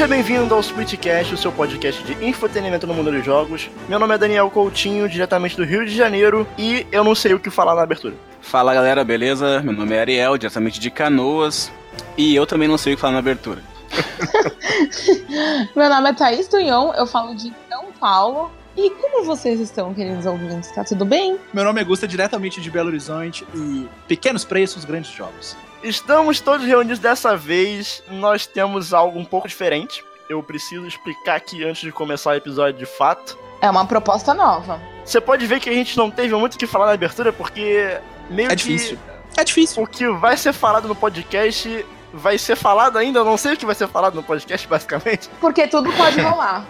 Seja bem-vindo ao Splitcast, o seu podcast de infotenimento no mundo dos jogos. Meu nome é Daniel Coutinho, diretamente do Rio de Janeiro, e eu não sei o que falar na abertura. Fala galera, beleza? Meu nome é Ariel, diretamente de Canoas, e eu também não sei o que falar na abertura. Meu nome é Thaís Tunhon, eu falo de São Paulo. E como vocês estão, queridos ouvintes? Tá tudo bem? Meu nome é Gusta, diretamente de Belo Horizonte, e pequenos preços, grandes jogos. Estamos todos reunidos dessa vez. Nós temos algo um pouco diferente. Eu preciso explicar aqui antes de começar o episódio de fato. É uma proposta nova. Você pode ver que a gente não teve muito o que falar na abertura, porque meio É que difícil. É difícil. o que vai ser falado no podcast vai ser falado ainda. Eu não sei o que vai ser falado no podcast, basicamente. Porque tudo pode rolar.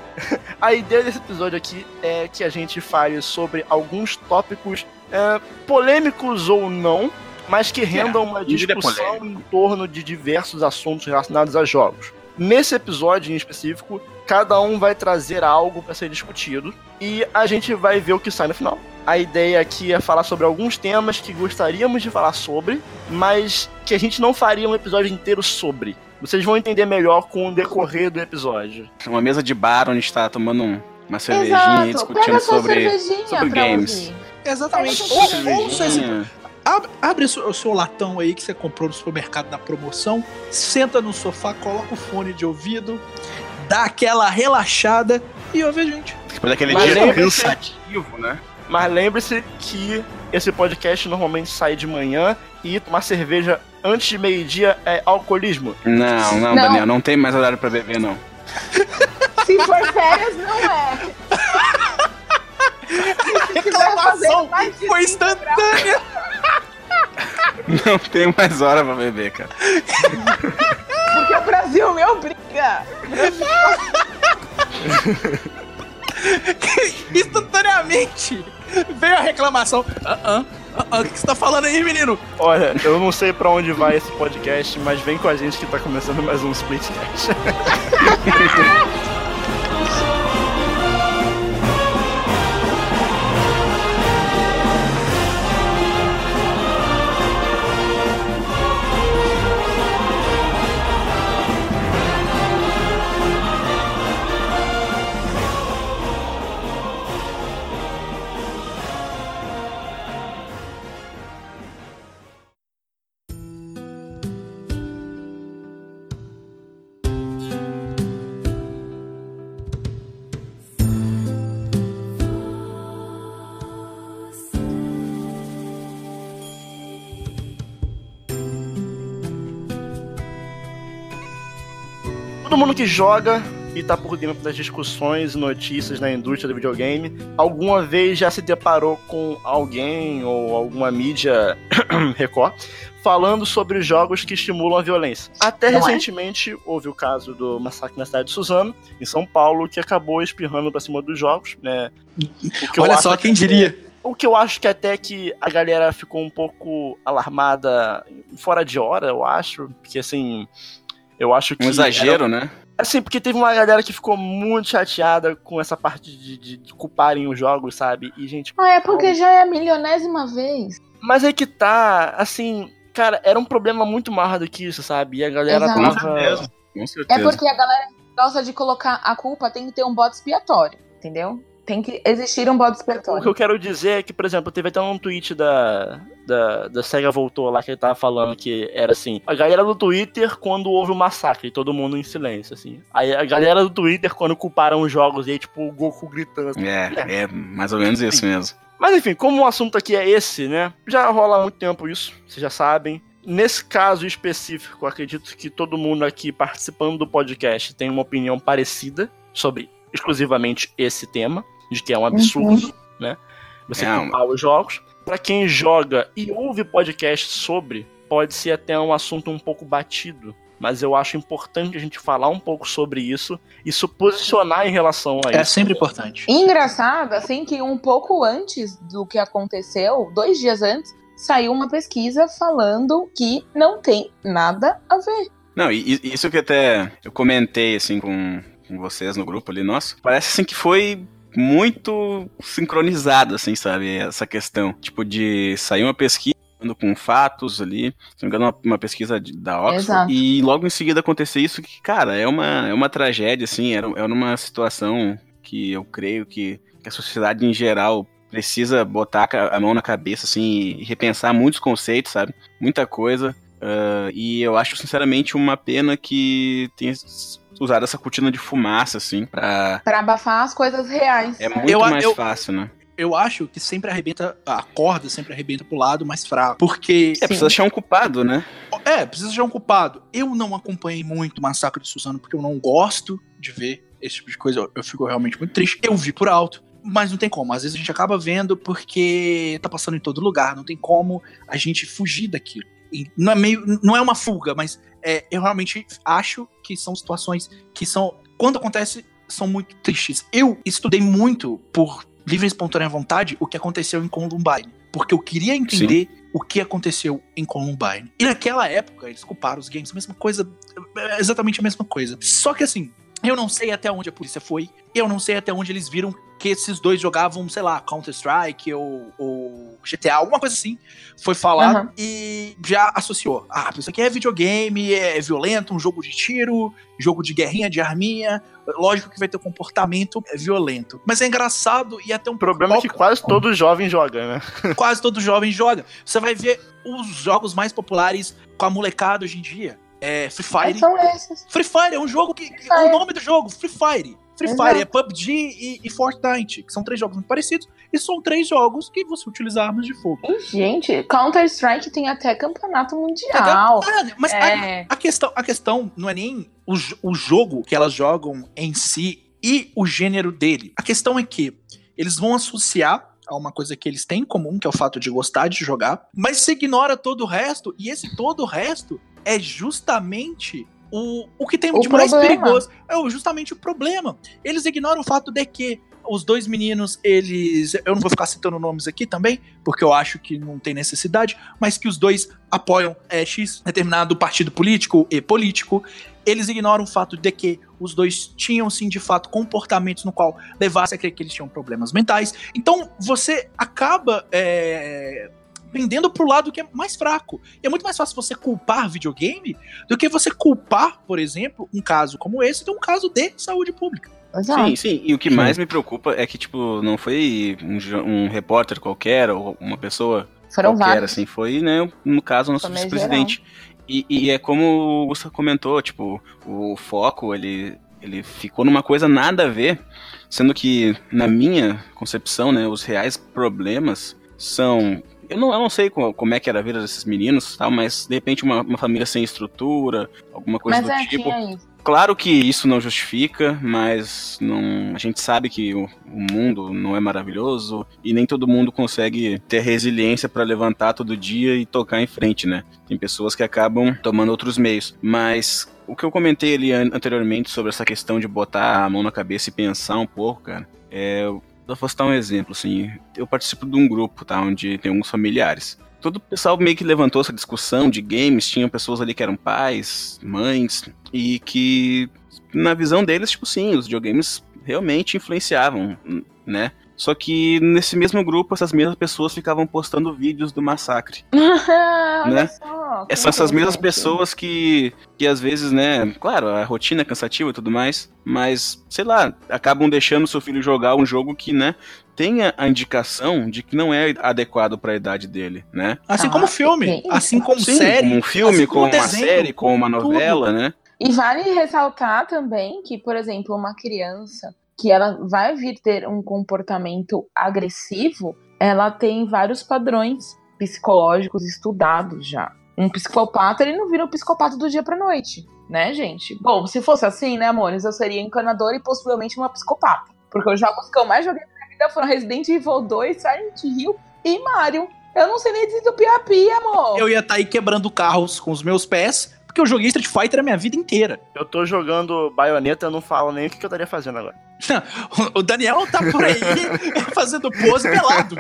A ideia desse episódio aqui é que a gente fale sobre alguns tópicos é, polêmicos ou não, mas que rendam uma é discussão em torno de diversos assuntos relacionados a jogos. Nesse episódio em específico, cada um vai trazer algo para ser discutido e a gente vai ver o que sai no final. A ideia aqui é falar sobre alguns temas que gostaríamos de falar sobre, mas que a gente não faria um episódio inteiro sobre. Vocês vão entender melhor com o decorrer do episódio. Uma mesa de bar onde a gente tá tomando um- uma cervejinha e Exato. discutindo Pega sobre, sobre games. ouvir. Exatamente. Ou, sua ou você cervejinha. Abre, o seu- latão aí que você comprou no supermercado na promoção, senta no sofá, coloca o fone de ouvido, dá aquela relaxada e ouve a gente. Depois daquele Mas dia lembre-se- cansativo, né? Mas lembre-se que esse podcast normalmente sai de manhã e tomar cerveja antes de meio-dia é alcoolismo. Não, não, Não. Daniel, não tem mais horário pra beber, não. Se for férias, não é. Reclamação mais de foi instantânea. Não tem mais hora pra beber, cara. Porque o Brasil me obriga. Instantaneamente veio a reclamação. Ah, ah, ah, ah, o que você tá falando aí, menino? Olha, eu não sei pra onde vai esse podcast, mas vem com a gente que tá começando mais um Splitcast. Todo mundo que joga e tá por dentro das discussões e notícias na indústria do videogame, alguma vez já se deparou com alguém ou alguma mídia Record falando sobre jogos que estimulam a violência. Até Não é? recentemente houve o caso do massacre na cidade de Suzano, em São Paulo, que acabou espirrando pra cima dos jogos, né? Que Olha só, que quem é- diria? o que eu acho que até que a galera ficou um pouco alarmada fora de hora, eu acho. Porque assim. Eu acho que. Um exagero, né? Assim, porque teve uma galera que ficou muito chateada com essa parte de, de, de culparem os jogos, sabe? E, gente. Ah, é porque já é a milionésima vez. Mas é que tá, assim. Cara, era um problema muito maior do que isso, sabe? E a galera Exato. Com tava. certeza. Com É certeza. porque a galera gosta de colocar a culpa, tem que ter um bode expiatório, entendeu? Tem que existir um bode O que expiatório. eu quero dizer é que, por exemplo, teve até um tweet da, da, da SEGA Voltou lá que ele tava falando que era assim: a galera do Twitter quando houve o massacre, e todo mundo em silêncio, assim. Aí a galera do Twitter quando culparam os jogos, e aí, tipo, o Goku gritando. assim. É, é mais ou menos isso mesmo. Mas enfim, como o assunto aqui é esse, né? Já rola há muito tempo isso, vocês já sabem. Nesse caso específico, acredito que todo mundo aqui participando do podcast tem uma opinião parecida sobre exclusivamente esse tema, de que é um absurdo, né? Você É, culpar os jogos. Pra quem joga e ouve podcast sobre, pode ser até um assunto um pouco batido. Mas eu acho importante a gente falar um pouco sobre isso e se posicionar em relação a É isso. sempre importante. Engraçado, assim, que um pouco antes do que aconteceu, dois dias antes, saiu uma pesquisa falando que não tem nada a ver. Não, e e isso que até eu comentei, assim, com, com vocês no grupo ali nosso, parece, assim, que foi muito sincronizado, assim, sabe, essa questão. Tipo, de sair uma pesquisa com fatos ali, se não me engano, uma, uma pesquisa de, da Oxford, Exato. e logo em seguida acontecer isso, que, cara, é uma, é uma tragédia, assim, era, era uma situação que eu creio que, que a sociedade em geral precisa botar a mão na cabeça, assim, e repensar muitos conceitos, sabe? Muita coisa. ah, e eu acho, sinceramente, uma pena que tenha usado essa cortina de fumaça, assim, pra. Pra abafar as coisas reais. É muito Eu- mais eu- fácil, né? Eu acho que sempre arrebenta, a corda sempre arrebenta pro lado mais fraco. Porque. É, precisa achar um culpado, né? É, precisa achar um culpado. Eu não acompanhei muito o Massacre de Suzano porque eu não gosto de ver esse tipo de coisa. Eu, eu fico realmente muito triste. Eu vi por alto. Mas não tem como. Às vezes a gente acaba vendo porque tá passando em todo lugar. Não tem como a gente fugir daquilo. E não é meio. Não é uma fuga, mas é, eu realmente acho que são situações que são. Quando acontece, são muito tristes. Eu estudei muito por livre e espontânea vontade o que aconteceu em Columbine. Porque eu queria entender o que aconteceu em Columbine. E naquela época, eles culparam os games, a mesma coisa, é exatamente a mesma coisa. Só que assim, eu não sei até onde a polícia foi, eu não sei até onde eles viram que esses dois jogavam, sei lá, Counter-Strike ou, ou GTA, alguma coisa assim. Foi falado Aham. e já associou. Ah, isso aqui é videogame, é violento, um jogo de tiro, jogo de guerrinha, de arminha. Lógico que vai ter um comportamento violento. Mas é engraçado e até um O problema é que quase todo jovem joga, né? quase todo jovem joga. Você vai ver os jogos mais populares com a molecada hoje em dia. É Free Fire. são esses. Free Fire é um jogo que. O nome do jogo, Free Fire. Free Exato. Fire é PUBG e, e Fortnite, que são três jogos muito parecidos, e são três jogos que você utiliza armas de fogo. E, gente, Counter-Strike tem até campeonato mundial. Ah, mas a, É. a questão, a questão não é nem o, o jogo que elas jogam em si e o gênero dele. A questão é que eles vão associar a uma coisa que eles têm em comum, que é o fato de gostar de jogar, mas se ignora todo o resto, e esse todo o resto é justamente o, o que tem O de mais problema. perigoso. É justamente o problema. Eles ignoram o fato de que os dois meninos, eles. Eu não vou ficar citando nomes aqui também, porque eu acho que não tem necessidade, mas que os dois apoiam é, X determinado partido político e político. Eles ignoram o fato de que os dois tinham, sim, de fato, comportamentos no qual levasse a crer que eles tinham problemas mentais. Então, você acaba é, pendendo pro lado que é mais fraco. E é muito mais fácil você culpar videogame do que você culpar, por exemplo, um caso como esse de um caso de saúde pública. Exato. Sim, sim. E o que mais me preocupa é que, tipo, não foi um, um repórter qualquer ou uma pessoa Foram qualquer, vários. assim. Foi, né, no caso, o nosso vice-presidente. E, e é como o Gustavo comentou, tipo, o foco, ele, ele ficou numa coisa nada a ver, sendo que, na minha concepção, né, os reais problemas são... Eu não, eu não sei co- como é que era a vida desses meninos, tal, mas, de repente, uma, uma família sem estrutura, alguma coisa Mas do é, tipo... isso. Claro que isso não justifica, mas não, a gente sabe que o, o mundo não é maravilhoso e nem todo mundo consegue ter resiliência para levantar todo dia e tocar em frente, né? Tem pessoas que acabam tomando outros meios, mas o que eu comentei ali an- anteriormente sobre essa questão de botar a mão na cabeça e pensar um pouco, cara, é, eu vou citar um exemplo, assim, eu participo de um grupo, tá, onde tem alguns familiares todo o pessoal meio que levantou essa discussão de games, tinham pessoas ali que eram pais, mães, e que, na visão deles, tipo, sim, os videogames realmente influenciavam, né? Só que nesse mesmo grupo, essas mesmas pessoas ficavam postando vídeos do massacre. Olha Né? só. São essas mesmas pessoas que, que às vezes, né, claro, a rotina é cansativa e tudo mais, mas, sei lá, acabam deixando seu filho jogar um jogo que, né, tenha a indicação de que não é adequado para a idade dele, né? Assim Ah, como filme, isso. assim como Sim, série. como um filme, assim como uma desenho, série, como uma tudo. novela, né? E vale ressaltar também que, por exemplo, uma criança que ela vai vir ter um comportamento agressivo, ela tem vários padrões psicológicos estudados já. Um psicopata, ele não vira um psicopata do dia pra noite, né, gente? Bom, se fosse assim, né, amores, eu seria encanadora e possivelmente uma psicopata. Porque os jogos que eu mais joguei na vida foram Resident Evil 2, Silent Hill e Mario. Eu não sei nem desentupir a pia, amor. Eu ia estar aí quebrando carros com os meus pés, porque eu joguei Street Fighter a minha vida inteira. Eu tô jogando baioneta, eu não falo nem o que, que eu estaria fazendo agora. O Daniel tá por aí fazendo pose pelado.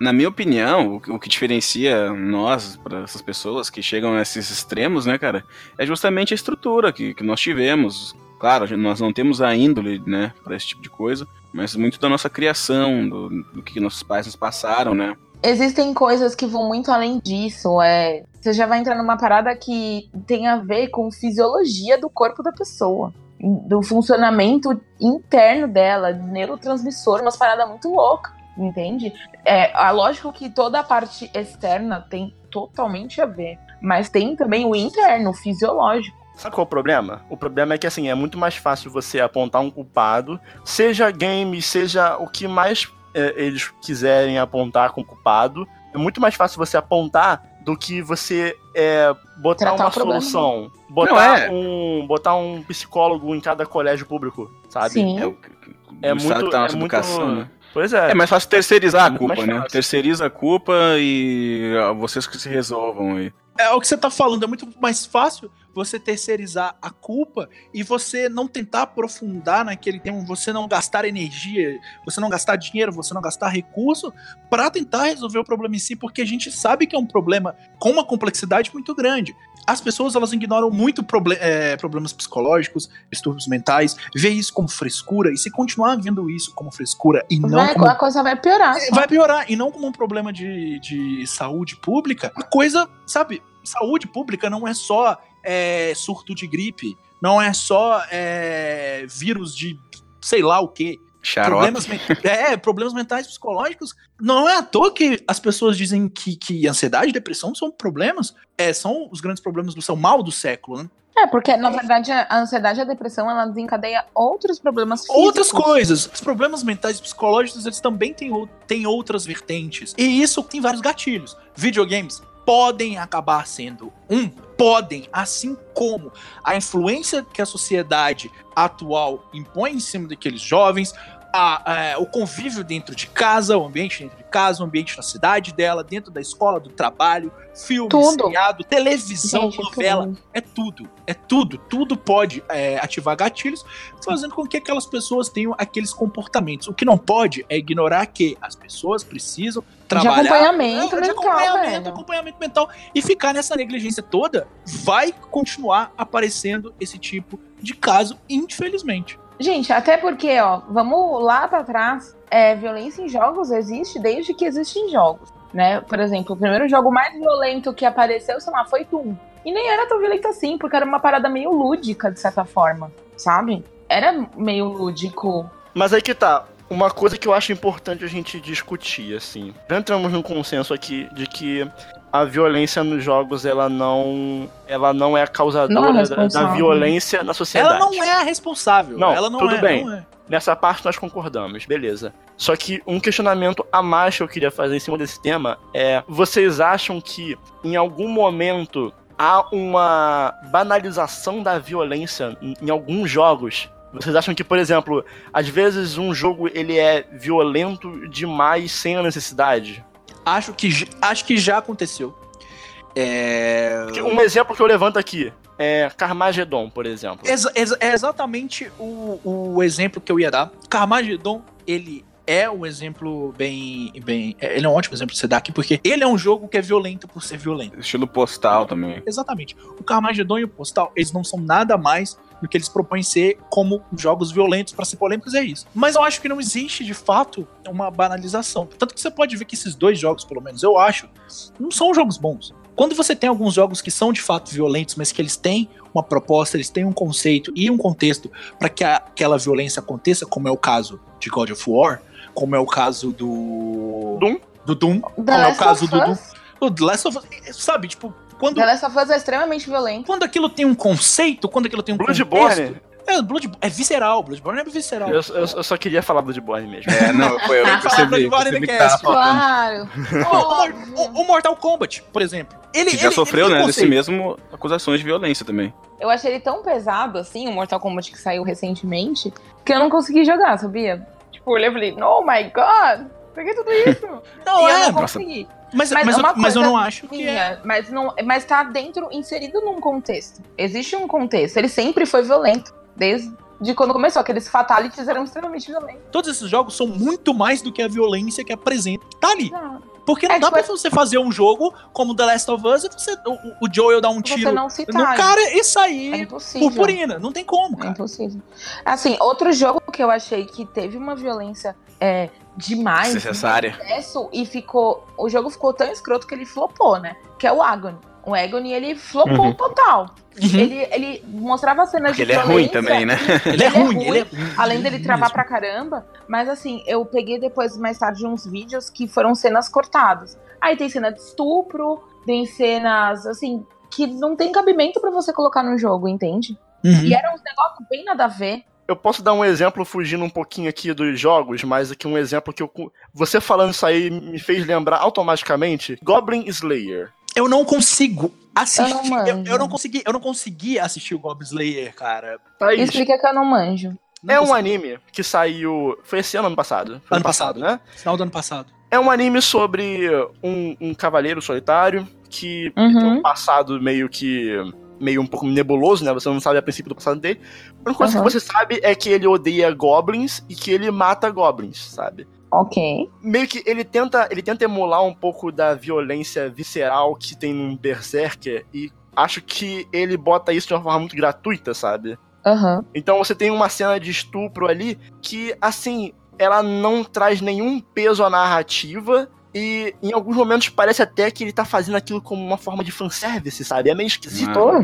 Na minha opinião, o que- diferencia nós, para essas pessoas que chegam nesses extremos, né, cara, é justamente a estrutura que, que nós tivemos. Claro, a nós não temos a índole, né, para esse tipo de coisa, mas muito da nossa criação, do, do que nossos pais nos passaram, né. Existem coisas que vão muito além disso. É, você já vai entrar numa parada que tem a ver com fisiologia do corpo da pessoa. Do funcionamento interno dela, neurotransmissor, umas paradas muito loucas, entende? É, é lógico que toda a parte externa tem totalmente a ver, mas tem também o interno, o fisiológico. Sabe qual é o problema? O problema é que assim, é muito mais fácil você apontar um culpado, seja game, seja o que mais eles quiserem apontar com culpado. É muito mais fácil você apontar do que você é, botar Tratar uma solução. Botar, é. um, botar um psicólogo em cada colégio público, sabe? Sim. É, o, É muito- tá na é nossa muito- educação, né? Pois é. É mais fácil terceirizar É a culpa, né? Terceiriza a culpa e ah, vocês que se resolvam aí. É o que você tá falando, é muito mais fácil você terceirizar a culpa e você não tentar aprofundar naquele tema, você não gastar energia, você não gastar dinheiro, você não gastar recurso para tentar resolver o problema em si, porque a gente sabe que é um problema com uma complexidade muito grande. As pessoas elas ignoram muito proble- é, problemas psicológicos, distúrbios mentais, vê isso como frescura, e se continuar vendo isso como frescura e não Vai- como a coisa vai piorar. só. vai piorar. E não como um problema de, de saúde pública. A coisa, sabe, saúde pública não é só é, surto de gripe, não é só é, vírus de sei lá o quê. Xarope. Problemas, men- é, problemas mentais psicológicos. Não é à toa que as pessoas dizem que, que ansiedade e depressão são problemas. É, são os grandes problemas do seu mal do século, né? É, porque na verdade a ansiedade e a depressão ela desencadeia outros problemas físicos. Outras coisas. Os problemas mentais e psicológicos, eles também têm, têm outras vertentes. E isso tem vários gatilhos. Videogames podem acabar sendo um. Podem, assim como a influência que a sociedade atual impõe em cima daqueles jovens, a- é, o convívio dentro de casa, o ambiente dentro de casa, o ambiente na cidade dela, dentro da escola, do trabalho, filme, Tudo. seriado, televisão, Gente, novela, tudo. é tudo, é tudo, tudo pode é, ativar gatilhos, fazendo com que aquelas pessoas tenham aqueles comportamentos. O que não pode é ignorar que as pessoas precisam trabalhar acompanhamento É, de mental, acompanhamento, velho. acompanhamento mental e ficar nessa negligência toda, vai continuar aparecendo esse tipo de caso, infelizmente. Gente, até porque, ó, vamos lá pra trás. É, violência em jogos existe desde que existem jogos, né? Por exemplo, o primeiro jogo mais violento que apareceu, sei lá, foi Doom. E nem era tão violento assim, porque era uma parada meio lúdica, de certa forma, sabe? Era meio lúdico. Mas aí que tá. Uma coisa que eu acho importante a gente discutir, assim. Já entramos num consenso aqui de que a violência nos jogos, ela não. Ela não é a Não é causadora da, da violência na sociedade. Ela não é a responsável. Não, ela não tudo é, bem. não é. Nessa parte nós concordamos, beleza. Só que um questionamento a mais que eu queria fazer em cima desse tema é: vocês acham que em algum momento há uma banalização da violência em em alguns jogos? Vocês acham que, por exemplo, às vezes um jogo ele é violento demais sem a necessidade? Acho que, acho que já aconteceu. É... Um exemplo que eu levanto aqui é Carmageddon, por exemplo. É exatamente o, o exemplo que eu ia dar. Carmageddon, ele é um exemplo bem, bem. é- Ele é um ótimo exemplo de você dar aqui, porque ele é um jogo que é violento por ser violento. Estilo postal também. Exatamente. O Carmageddon e o Postal, eles não são nada mais do que eles propõem ser como jogos violentos para ser polêmicos, é isso. Mas eu acho que não existe, de fato, uma banalização. Tanto que você pode ver que esses dois jogos, pelo menos eu acho, não são jogos bons. Quando você tem alguns jogos que são de fato violentos, mas que eles têm uma proposta, eles têm um conceito e um contexto para que a- aquela violência aconteça, como é o caso de God of War, como é o caso do Doom. do Doom, The como é o Last caso do Doom, o The Last of Us, sabe, tipo, quando The Last of Us é extremamente violento. quando aquilo tem um conceito, quando aquilo tem um Bloodborne, contexto... É, Blood, é visceral, Bloodborne é visceral. eu, eu- eu só queria falar Bloodborne mesmo. É, não, foi eu falar percebi. Bloodborne que tava. Claro. O, o- Mortal Kombat, por exemplo. Ele, Que já ele- sofreu, ele né, desse mesmo acusações de violência também. Eu achei ele tão pesado, assim, o Mortal Kombat que saiu recentemente, que eu não consegui jogar, sabia? Tipo, eu olhei e falei, oh my god, por que tudo isso? Não, e eu é, não nossa. Mas, mas mas, é eu, mas eu não acho que é. Minha, mas, não, mas tá dentro, inserido num contexto. Existe um contexto. Ele sempre foi violento, desde quando começou. Aqueles fatalities eram extremamente violentos. Todos esses jogos são muito mais do que a violência que apresenta. Tá ali. Não, Porque não É, dá tipo, pra você fazer um jogo como The Last of Us e você, o, o Joel dar um você tiro não no citar. cara e É sair impossível. purpurina. Não tem como, É cara. impossível. Assim, outro jogo que eu achei que teve uma violência é, demais. Desnecessária. Sucesso, e ficou. O jogo ficou tão escroto que ele flopou, né? Que é o Agony. O Agony, ele flopou Uhum. total. Uhum. Ele, ele mostrava cenas Porque de ele é ruim violência, também, né? Ele é ruim, ele é ruim. Além dele travar pra caramba. Mas assim, eu peguei depois, mais tarde, uns vídeos que foram cenas cortadas. Aí tem cena de estupro, tem cenas, assim, que não tem cabimento pra você colocar no jogo, entende? Uhum. E eram uns negócios bem nada a ver. Eu posso dar um exemplo fugindo um pouquinho aqui dos jogos, mas aqui um exemplo que eu. Você falando isso aí me fez lembrar automaticamente Goblin Slayer. Eu não consigo assistir. Eu não Eu, eu não consegui, eu não consegui assistir o Goblin Slayer, cara. Thaís, Explica que eu não manjo. Não é um consegui. anime que saiu. Foi esse ano ano passado? Foi Ano passado. né? Final do ano passado. É um anime sobre um, um cavaleiro solitário que Uhum. tem um passado meio que. Meio um pouco nebuloso, né? Você não sabe a princípio do passado dele. A única coisa Uhum. que você sabe é que ele odeia goblins e que ele mata goblins, sabe? Ok. Meio que ele tenta, ele tenta emular um pouco da violência visceral que tem num Berserker e acho que ele bota isso de uma forma muito gratuita, sabe? Aham. Então você tem uma cena de estupro ali que, assim, ela não traz nenhum peso à narrativa. E em alguns momentos parece até que ele tá fazendo aquilo como uma forma de fanservice, sabe? É meio esquisito. Uma,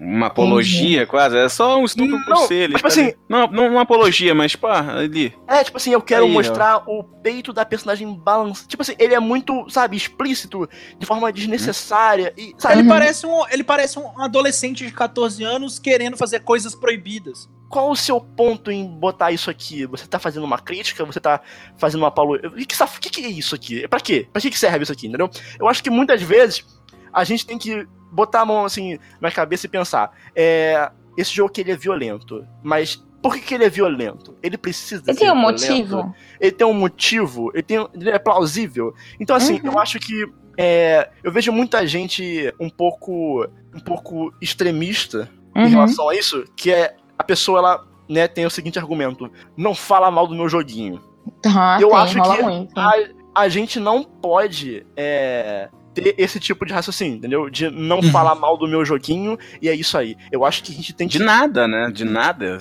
uma apologia, quase. É só um estupro por Não, ser. Ele tipo tá assim- ali. Não, não uma apologia, mas, pá, ali. É, tipo assim, eu quero Aí, ó. mostrar o peito da personagem balançado. Tipo assim, ele é muito, sabe, explícito, de forma desnecessária. E, sabe, Ele Uhum. parece um, ele parece um adolescente de 14 anos querendo fazer coisas proibidas. Qual o seu ponto em botar isso aqui? Você tá fazendo uma crítica? Você tá fazendo uma paulo... O que, que, que que é isso aqui? Pra quê? Pra que, que serve isso aqui, entendeu? Eu acho que muitas vezes a gente tem que botar a mão assim na cabeça e pensar: é, esse jogo aqui ele é violento, mas por que, que ele é violento? Ele precisa Ele ser tem um violento? motivo. Ele tem um motivo, ele, tem, ele é plausível. Então, assim, Uhum. eu acho que. é, eu vejo muita gente um pouco um pouco extremista em Uhum. relação a isso, que é a pessoa, ela, né, tem o seguinte argumento: não fala mal do meu joguinho. Tá, eu tem, acho que muito. A, a gente não pode é, ter esse tipo de raciocínio, entendeu? De não Uhum. falar mal do meu joguinho e é isso aí. Eu acho que a gente tem que De nada, né? De nada.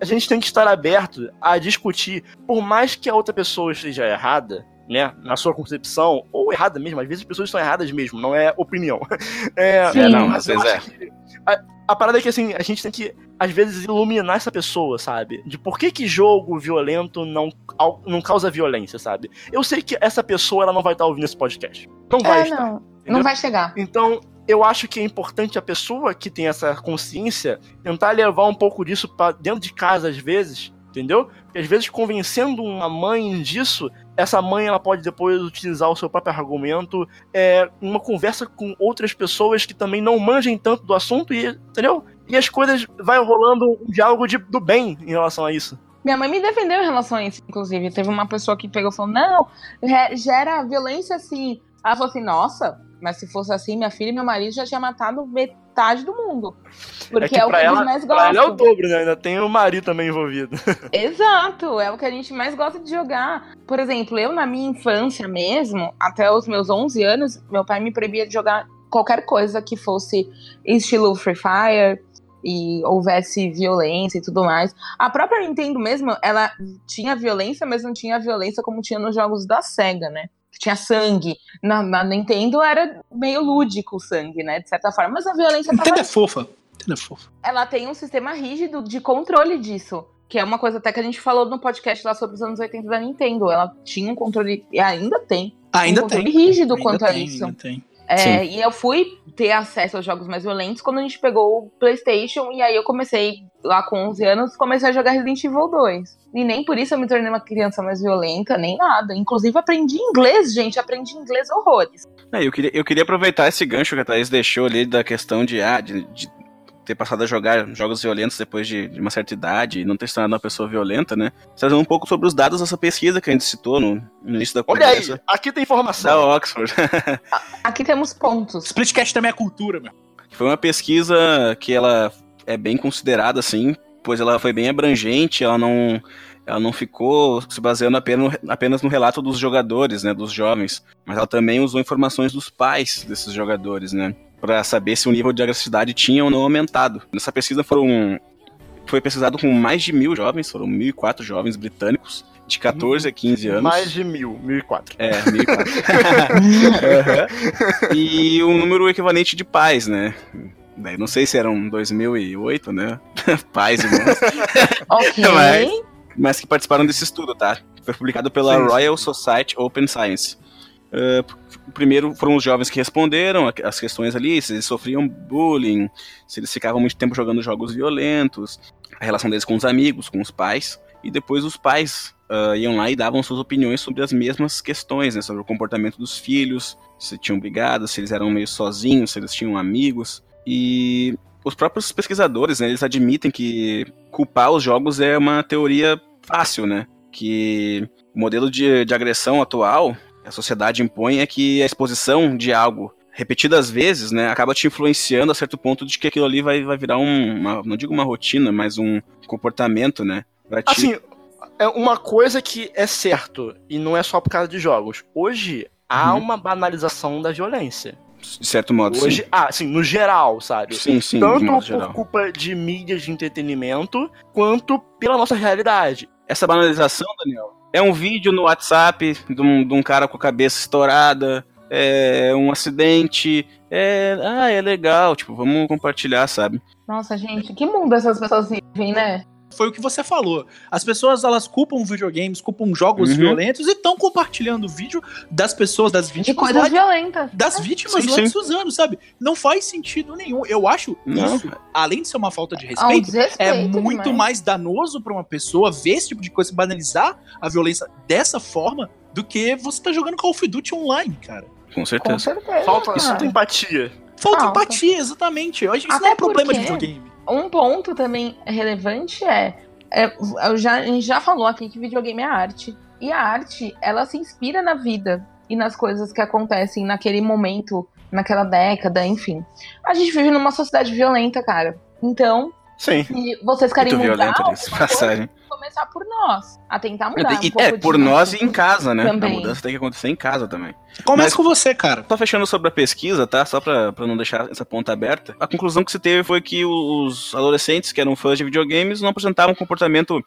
A gente tem que estar aberto a discutir, por mais que a outra pessoa esteja errada, né, na sua concepção, ou errada mesmo, às vezes as pessoas estão erradas mesmo, não é opinião. É, Sim. É, não, às vezes que a, a parada é que assim, a gente tem que, às vezes, iluminar essa pessoa, sabe? De por que que jogo violento não, não causa violência, sabe? Eu sei que essa pessoa, ela não vai estar ouvindo esse podcast. Não vai É, estar. não. Não vai chegar. Então, eu acho que é importante a pessoa que tem essa consciência tentar levar um pouco disso pra dentro de casa às vezes, entendeu? Porque às vezes convencendo uma mãe disso, essa mãe ela pode depois utilizar o seu próprio argumento é, uma conversa com outras pessoas que também não manjem tanto do assunto e, entendeu? E as coisas vai rolando um diálogo de- do bem em relação a isso. Minha mãe me defendeu em relação a isso, inclusive. Teve uma pessoa que pegou e falou: não, gera violência assim. Ela falou assim: nossa, mas se fosse assim, minha filha e meu marido já tinha matado metade do mundo. Porque que é, o que pra eles ela- mais Pra ela é o gostam. dobro, né? Ainda tem o marido também envolvido. Exato, é o que a gente mais gosta de jogar. Por exemplo, eu na minha infância mesmo, até os meus 11 anos, meu pai me proibia de jogar qualquer coisa que fosse estilo Free Fire e houvesse violência e tudo mais. A própria Nintendo mesmo, ela tinha violência, mas não tinha violência como tinha nos jogos da Sega, né? Tinha sangue. Na, na Nintendo era meio lúdico o sangue, né? De certa forma. Mas a violência tava Nintendo é fofa. Nintendo é fofa. ela tem um sistema rígido de controle disso. Que é uma coisa até que a gente falou no podcast lá sobre os anos 80 da Nintendo. Ela tinha um controle, e ainda tem, Ainda um tem. rígido Ainda quanto a tem, isso. ainda tem. É, e eu fui ter acesso aos jogos mais violentos quando a gente pegou o PlayStation. E aí eu comecei, lá com 11 anos, comecei a jogar Resident Evil 2. E nem por isso eu me tornei uma criança mais violenta, nem nada. Inclusive aprendi inglês, gente. Aprendi inglês horrores. É, eu, queria, eu queria aproveitar esse gancho que a Thaís deixou ali da questão de, ah, de, de ter passado a jogar jogos violentos depois de, de uma certa idade e não ter se tornado uma pessoa violenta, né? Trazendo um pouco sobre os dados dessa pesquisa que a gente citou no, no início da Olha aí, conversa. aqui tem Da informação. Oxford. Aqui temos pontos. Splitcast também é cultura, meu. Foi uma pesquisa que ela é bem considerada, assim, pois ela foi bem abrangente, ela não, ela não ficou se baseando apenas, apenas no relato dos jogadores, né, dos jovens, mas ela também usou informações dos pais desses jogadores, né, para saber se o nível de agressividade tinha ou não aumentado. Nessa pesquisa foram foi pesquisado com mais de mil jovens, foram 1.004 jovens britânicos, de 14 a 15 anos. Mais de mil, mil e quatro. É, 1004. Uhum. E um número equivalente de pais, né? Daí não sei se eram 2008, né? pais e irmãos. Ok. Mas- mas que participaram desse estudo, tá? Foi publicado pela Sim, sim. Royal Society Open Science. Uh, primeiro foram os jovens que responderam as questões ali, se eles sofriam bullying, se eles ficavam muito tempo jogando jogos violentos, a relação deles com os amigos, com os pais, e depois os pais uh, iam lá e davam suas opiniões sobre as mesmas questões, né, sobre o comportamento dos filhos, se tinham brigado, se eles eram meio sozinhos, se eles tinham amigos, e os próprios pesquisadores, né, eles admitem que culpar os jogos é uma teoria fácil, né? Que o modelo de, de agressão atual a sociedade impõe é que a exposição de algo repetidas vezes, né, acaba te influenciando a certo ponto de que aquilo ali vai, vai virar um, uma, não digo uma rotina, mas um comportamento, né? Te... Assim, é uma coisa que é certo, e não é só por causa de jogos. Hoje há Uhum. uma banalização da violência. de certo modo, Hoje, ah, assim, no geral, sabe? sim. Sim, sim, Tanto por geral. culpa de mídias de entretenimento, quanto pela nossa realidade. Essa banalização, Daniel, é um vídeo no WhatsApp de um, de um cara com a cabeça estourada, é um acidente, é, ah, é legal, tipo, vamos compartilhar, sabe? Nossa, gente, que mundo essas pessoas vivem, né? Foi o que você falou. As pessoas, elas culpam videogames, culpam jogos Uhum. violentos e estão compartilhando o vídeo das pessoas, das De vítimas coisas lá violentas. das vítimas Sim, lá sim. de Suzano, sabe? Não faz sentido nenhum. Eu acho Não. isso, além de ser uma falta de um respeito, é muito demais. mais danoso pra uma pessoa ver esse tipo de coisa, banalizar a violência dessa forma, do que você tá jogando Call of Duty online, cara. Com Com certeza. certeza. Falta, isso tem empatia. Falta Falta. empatia, exatamente. Eu acho que isso Até não é problema de porque- videogame. Um ponto também relevante é, é, eu já, a gente já falou aqui que videogame é arte. E a arte, ela se inspira na vida e nas coisas que acontecem naquele momento, naquela década, enfim. A gente vive numa sociedade violenta, cara. Então, Sim. se vocês querem Muito mudar nessa coisa, passagem. começar por nós. A tentar mudar um E- pouco é, por nós e em casa, né? Também. A mudança tem que acontecer em casa também. Começa Mas- com você, cara. Só fechando sobre a pesquisa, tá? Só pra, pra não deixar essa ponta aberta. A conclusão que se teve foi que os adolescentes que eram fãs de videogames não apresentavam um comportamento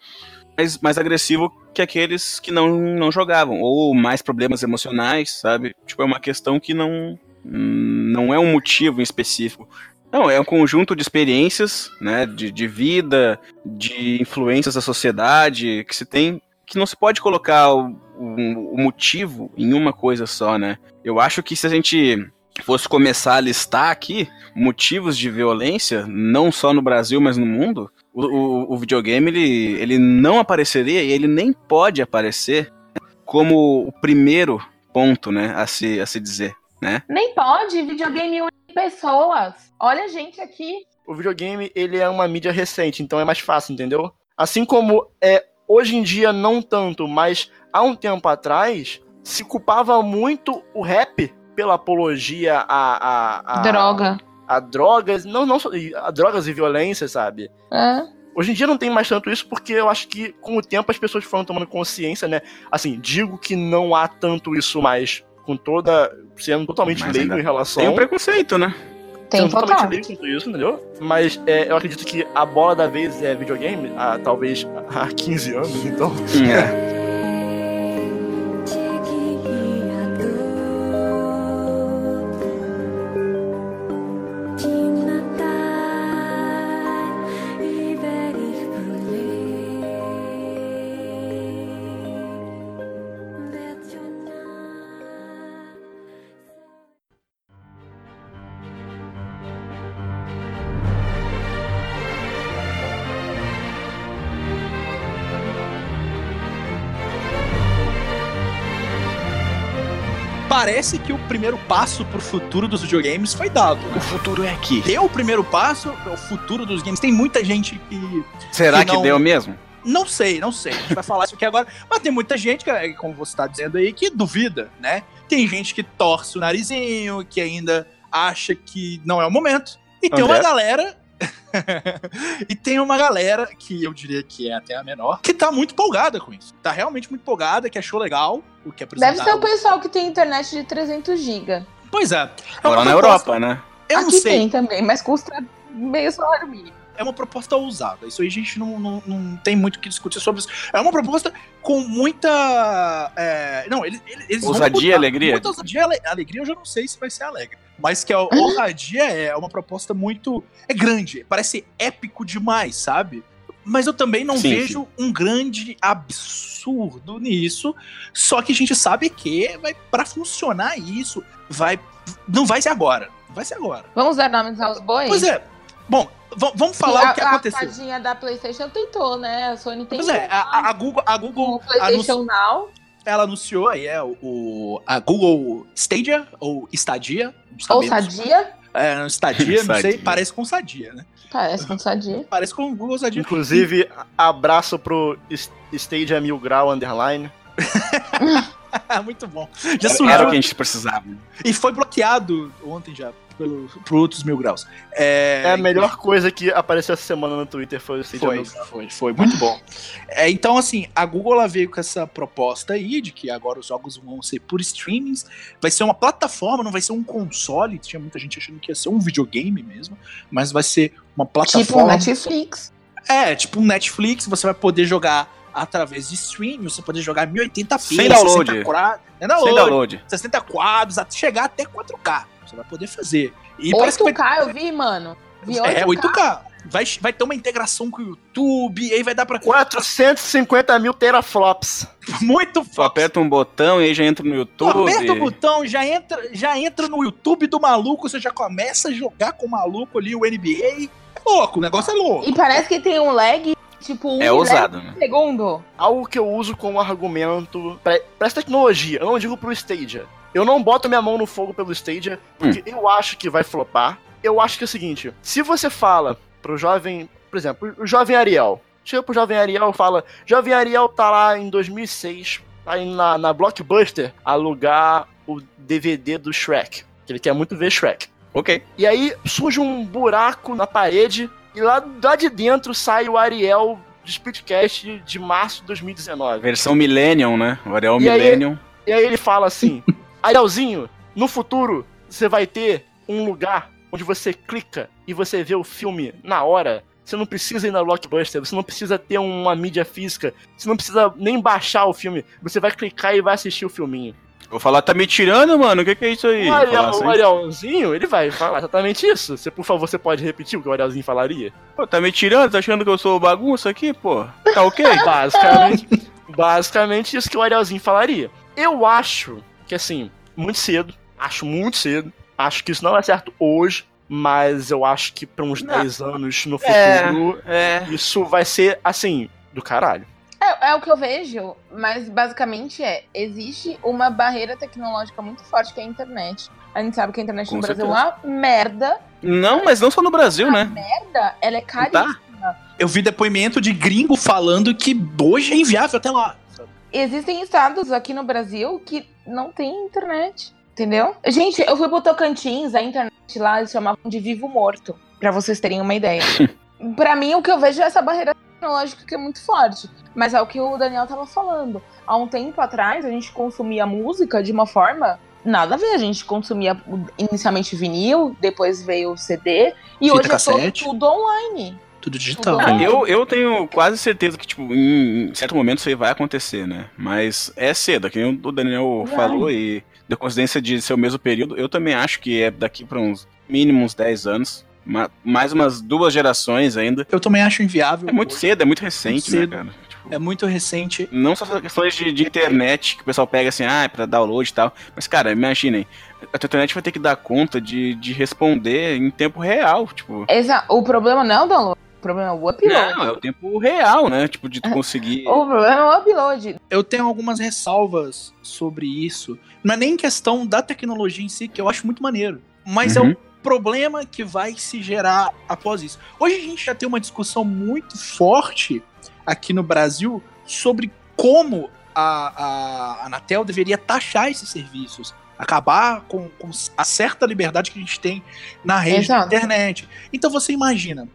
mais, mais agressivo que aqueles que não, não jogavam. Ou mais problemas emocionais, sabe? Tipo, é uma questão que não, não é um motivo em específico. Não, é um conjunto de experiências, né? De, de vida, de influências da sociedade que se tem. Que não se pode colocar o, o- o motivo em uma coisa só, né? Eu acho que se a gente fosse começar a listar aqui motivos de violência, não só no Brasil, mas no mundo, o, o- o videogame ele, ele não apareceria e ele nem pode aparecer como o primeiro ponto, né, a se, a se dizer, né? Nem pode, videogame pessoas. Olha a gente aqui. O videogame, ele é uma mídia recente, então é mais fácil, entendeu? Assim como é hoje em dia não tanto, mas há um tempo atrás se culpava muito o rap pela apologia a, a, a Droga. a drogas, não não a drogas e violência, sabe? É. Hoje em dia não tem mais tanto isso porque eu acho que com o tempo as pessoas foram tomando consciência, né? Assim, digo que não há tanto isso mais com toda sendo totalmente Mas leigo ainda em relação Tem um preconceito, né? Tem sendo totalmente total. leigo quanto isso, entendeu? Mas é, eu acredito que a bola da vez é videogame, há, talvez há 15 anos, então. É. Parece que o primeiro passo pro futuro dos videogames foi dado. O futuro é aqui. Deu o primeiro passo, é o futuro dos games. Tem muita gente que. Será que que, não- deu mesmo? Não sei, não sei. A gente vai falar isso aqui agora. Mas tem muita gente, que, como você tá dizendo aí, que duvida, né? Tem gente que torce o narizinho, que ainda acha que não é o momento. E tem André? uma galera. e tem uma galera, que eu diria que é até a menor, que tá muito empolgada com isso. Tá realmente muito empolgada, que achou legal o que Deve ser o apresentaram. pessoal que tem internet de 300 GB. Pois é. É Agora uma na proposta- Europa, né? Eu não Aqui sei. tem também, mas custa meio salário mínimo. É uma proposta ousada. Isso aí a gente não, não, não tem muito o que discutir sobre isso. É uma proposta com muita. é, não, eles, eles Ousadia e alegria? Muita ousadia e ale- alegria eu já não sei se vai ser alegre. Mas que a ousadia é uma proposta muito. É grande, parece épico demais, sabe? Mas eu também não Sim, vejo um grande absurdo nisso. Só que a gente sabe que vai para funcionar isso, vai. Não vai ser agora. Vai ser agora. Vamos dar nomes aos bois? Pois é. Bom, v- vamos falar Sim, o que a, aconteceu. A tadinha da PlayStation tentou, né? A Sony tentou. Pois é, a, a- Google, a Google o PlayStation Now. ela anunciou aí é o, a Google Stadia ou Stadia, não Ou. Sadia. É, Stadia, não sei, Sadia. parece com Sadia, né? Parece com Sadia. Parece com Google Stadia. Inclusive, abraço pro Stadia Mil Grau Underline. Muito bom. Já Era o que a gente precisava. e foi bloqueado ontem já pelo, por outros mil graus. É, É a melhor coisa que apareceu essa semana no Twitter foi o Foi, foi, foi muito bom. É, então, assim, a Google ela veio com essa proposta aí de que agora os jogos vão ser por streamings, vai ser uma plataforma, não vai ser um console. Tinha muita gente achando que ia ser um videogame mesmo, mas vai ser uma Tipo um plataforma. Netflix. É, tipo um Netflix, você vai poder jogar através de stream, você vai poder jogar 1080p, Sem download. 60 quadros, é Sem download, download. 60 quadros, até chegar até 4K. Você vai poder fazer. E parece que 8K vai eu vi, mano. Vi é 8K. 8K. Vai, vai ter uma integração com o YouTube, aí vai dar pra 450 mil teraflops. muito foda. aperta um botão e aí já entra no Tu YouTube. aperta o botão, já entra, já entra no YouTube do maluco, você já começa a jogar com o maluco ali, o NBA. É louco, o negócio é louco. E parece que tem um lag, tipo, um É ousado, né? segundo. Algo que eu uso como argumento pra essa tecnologia. Eu não digo pro Stadia. Eu não boto minha mão no fogo pelo Stadia, porque eu acho que vai flopar. Eu acho que é o seguinte: se você fala pro jovem, por exemplo, o jovem Ariel, chega pro jovem Ariel e fala: Jovem Ariel tá lá em 2006, tá indo na, na Blockbuster alugar o DVD do Shrek, que ele quer muito ver Shrek. Ok. E aí surge um buraco na parede e lá, lá de dentro sai o Ariel do Splitcast de março de 2019. Versão Millennium, né? O Ariel E aí- Millennium. E aí ele fala assim: Arielzinho, no futuro você vai ter um lugar onde você clica e você vê o filme na hora. Você não precisa ir na Blockbuster, você não precisa ter uma mídia física, você não precisa nem baixar o filme. Você vai clicar e vai assistir o filminho. Vou falar, tá me tirando, mano? O que, que é isso aí? O, Ariel, assim. o Arielzinho, ele vai falar exatamente isso. Você, por favor, você pode repetir o que o Arielzinho falaria? Pô, tá me tirando? Tá achando que eu sou bagunça aqui, pô? Tá ok? Basicamente, basicamente isso que o Arielzinho falaria. Eu acho que, assim, muito cedo, acho muito cedo, acho que isso não é certo hoje, mas eu acho que pra uns Não. 10 anos no É. futuro, É. isso vai ser, assim, do caralho. É, é o que eu vejo, mas basicamente é: existe uma barreira tecnológica muito forte que é a internet. A gente sabe que a internet Com no Brasil é uma merda. Não, mas não só no Brasil, né? Merda, ela é caríssima. Eu vi depoimento de gringo falando que hoje é inviável até lá. Existem estados aqui no Brasil que não tem internet. Entendeu? Gente, eu fui pro Tocantins, a internet lá eles chamavam de vivo morto, pra vocês terem uma ideia. pra mim, o que eu vejo é essa barreira tecnológica que é muito forte. Mas é o que o Daniel tava falando. Há um tempo atrás, a gente consumia música de uma forma. Nada a ver, a gente consumia inicialmente vinil, depois veio o CD, e Fita hoje é cassete. todo, tudo online. Tudo digital. Né? Eu, eu tenho quase certeza que, tipo, em, em certo momento isso aí vai acontecer, né? Mas é cedo, que nem o Daniel Vai. falou, e da coincidência de ser o mesmo período, eu também acho que é daqui pra uns mínimos 10 anos. ma- mais umas duas gerações ainda. Eu também acho inviável. É muito hoje. cedo, é muito recente, cedo. né, cara? Tipo, É muito recente. Não só questões de, de internet que o pessoal pega assim, ah, é pra download e tal. Mas, cara, imaginem, a tua internet vai ter que dar conta de, de responder em tempo real. Tipo, Exa o problema não é o download, problema é o upload. não, é o tempo real, né? Tipo, de tu conseguir. O problema é o upload. Eu tenho algumas ressalvas sobre isso. Não é nem questão da tecnologia em si, que eu acho muito maneiro. Mas é Uhum. o problema que vai se gerar após isso. Hoje a gente já tem uma discussão muito forte aqui no Brasil sobre como a, a Anatel deveria taxar esses serviços. Acabar com, com a certa liberdade que a gente tem na rede Exato. da internet. Então você imagina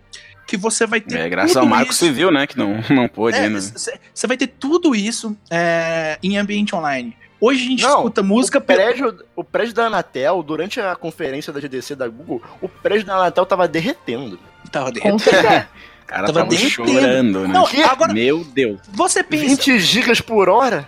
que você vai ter. É, graças tudo ao Marco isso- Civil, né? Que não, não pôde é, ainda. Você vai ter tudo isso é, em ambiente online. Hoje a gente Não, escuta música O prédio, o prédio da Anatel, durante a conferência da GDC da Google, o prédio da Anatel tava derretendo. Tava derretendo. cara Tava tava, derretendo. chorando, né? Não, agora Meu Deus. você pensa. 20 gigas por hora?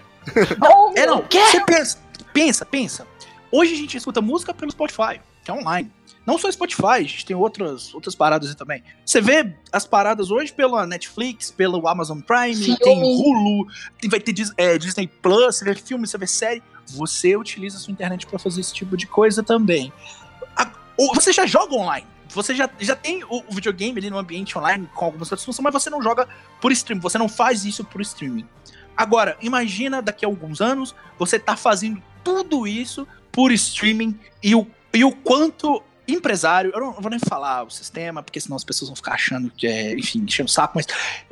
Oh, É, não. Você pensa, pensa, pensa. Hoje a gente escuta música pelo Spotify, que é online. Não só Spotify, a gente tem outras, outras paradas aí também. Você vê as paradas hoje pela Netflix, pelo Amazon Prime, tem Hulu, tem- vai ter é, Disney Plus, você vê filme, você vê série. Você utiliza a sua internet pra fazer esse tipo de coisa também. A- você já joga online. Você já, já tem o, o videogame ali no ambiente online com algumas outras funções, mas você não joga por streaming. Você não faz isso por streaming. Agora, imagina daqui a alguns anos você tá fazendo tudo isso por streaming e o, e o quanto empresário, eu não vou nem falar o sistema, porque senão as pessoas vão ficar achando que é, enfim, enchendo o saco, mas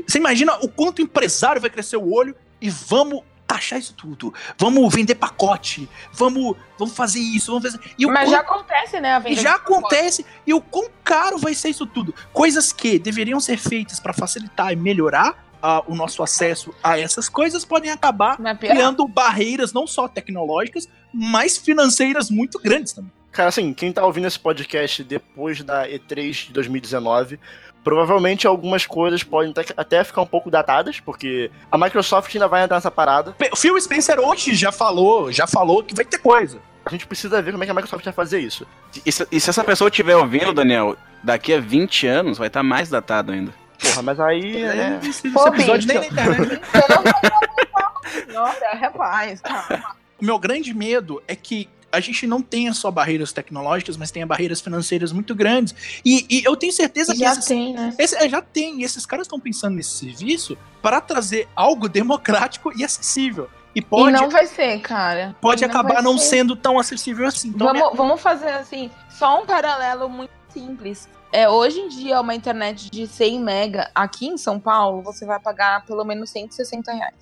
você imagina o quanto o empresário vai crescer o olho e vamos taxar isso tudo. Vamos vender pacote, vamos, vamos fazer isso, vamos fazer. E Mas já acontece, né? A e venda já de pacote. acontece, e o quão caro vai ser isso tudo? Coisas que deveriam ser feitas para facilitar e melhorar ah, o nosso acesso a essas coisas podem acabar criando barreiras não só tecnológicas, mas financeiras muito grandes também. Cara, assim, quem tá ouvindo esse podcast depois da E3 de 2019, provavelmente algumas coisas podem até- ficar um pouco datadas, porque a Microsoft ainda vai entrar nessa parada. O Phil Spencer hoje já falou, já falou que vai ter coisa. A gente precisa ver como é que a Microsoft vai fazer isso. E se, e se essa pessoa estiver ouvindo, Daniel, daqui a 20 anos vai estar mais datado ainda. Porra, mas aí. É... Pô, esse episódio nem na internet. Eu não tô Senhora, rapaz, calma. O meu grande medo é que a gente não tenha só barreiras tecnológicas, mas tenha barreiras financeiras muito grandes. E, e eu tenho certeza que Já esses, tem, né? esse- é, já tem. E esses caras estão pensando nesse serviço para trazer algo democrático e acessível. E pode, E não vai ser, cara. pode não acabar não ser. sendo tão acessível assim. Então, Vamos, vamos fazer assim, só um paralelo muito simples. É, hoje em dia, uma internet de 100 mega aqui em São Paulo, você vai pagar pelo menos 160 reais.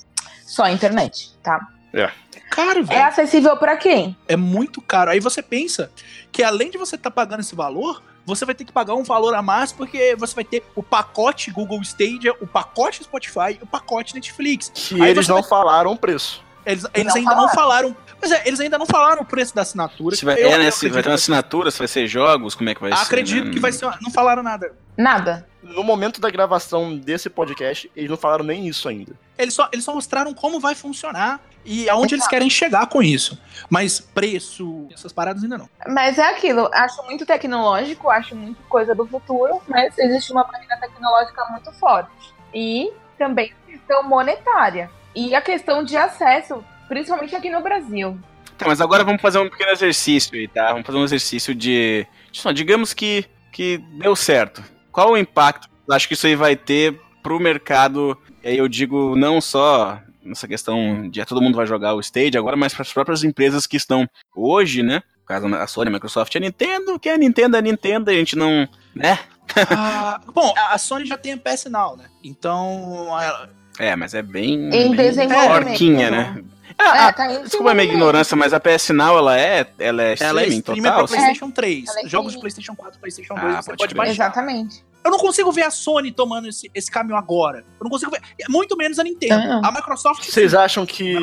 Só a internet, tá? é caro, É velho. acessível pra quem? É muito caro. Aí você pensa que além de você estar pagando esse valor, você vai ter que pagar um valor a mais porque você vai ter o pacote Google Stadia, o pacote Spotify e o pacote Netflix. Que Aí eles não vai- falaram o preço. Eles, eles não ainda não falaram. Mas é, eles ainda não falaram o preço da assinatura. Se vai, Eu- é, eu né, se acredito vai ter uma assinatura, se vai ser jogos, como é que vai ser? Acredito né? que vai ser. uma- Não falaram nada. Nada. No momento da gravação desse podcast, eles não falaram nem isso ainda. Eles só, eles só mostraram como vai funcionar e aonde eles querem chegar com isso. Mas preço, essas paradas ainda não. Mas é aquilo, acho muito tecnológico, acho muito coisa do futuro, mas existe uma barreira tecnológica muito forte. E também a questão monetária. E a questão de acesso, principalmente aqui no Brasil. Tá, mas agora vamos fazer um pequeno exercício aí, tá? Vamos fazer um exercício de. só, digamos que, que deu certo. Qual o impacto eu acho que isso aí vai ter pro mercado? E aí eu digo não só nessa questão de ah, todo mundo vai jogar o Stage agora, mas para as próprias empresas que estão hoje, né? No caso, a Sony, a Microsoft, a Nintendo, que é a Nintendo, é a Nintendo, a gente não. né? Ah, bom, a Sony já tem a PS Now, né? Então. ela- É, mas é bem. Em bem desenvolvimento. Porquinha, né? É, Ah, tá Desculpa a minha ignorância, mas a PS Now, ela é, ela é Ela é streaming total? pra PlayStation 3. Ela é Jogos de streaming. PlayStation 4, PlayStation 2, Ah, você pode pode baixar. Exatamente. Eu não consigo ver a Sony tomando esse, esse caminho agora. Eu não consigo ver. Muito menos a Nintendo. Ah. A Microsoft. Vocês acham que.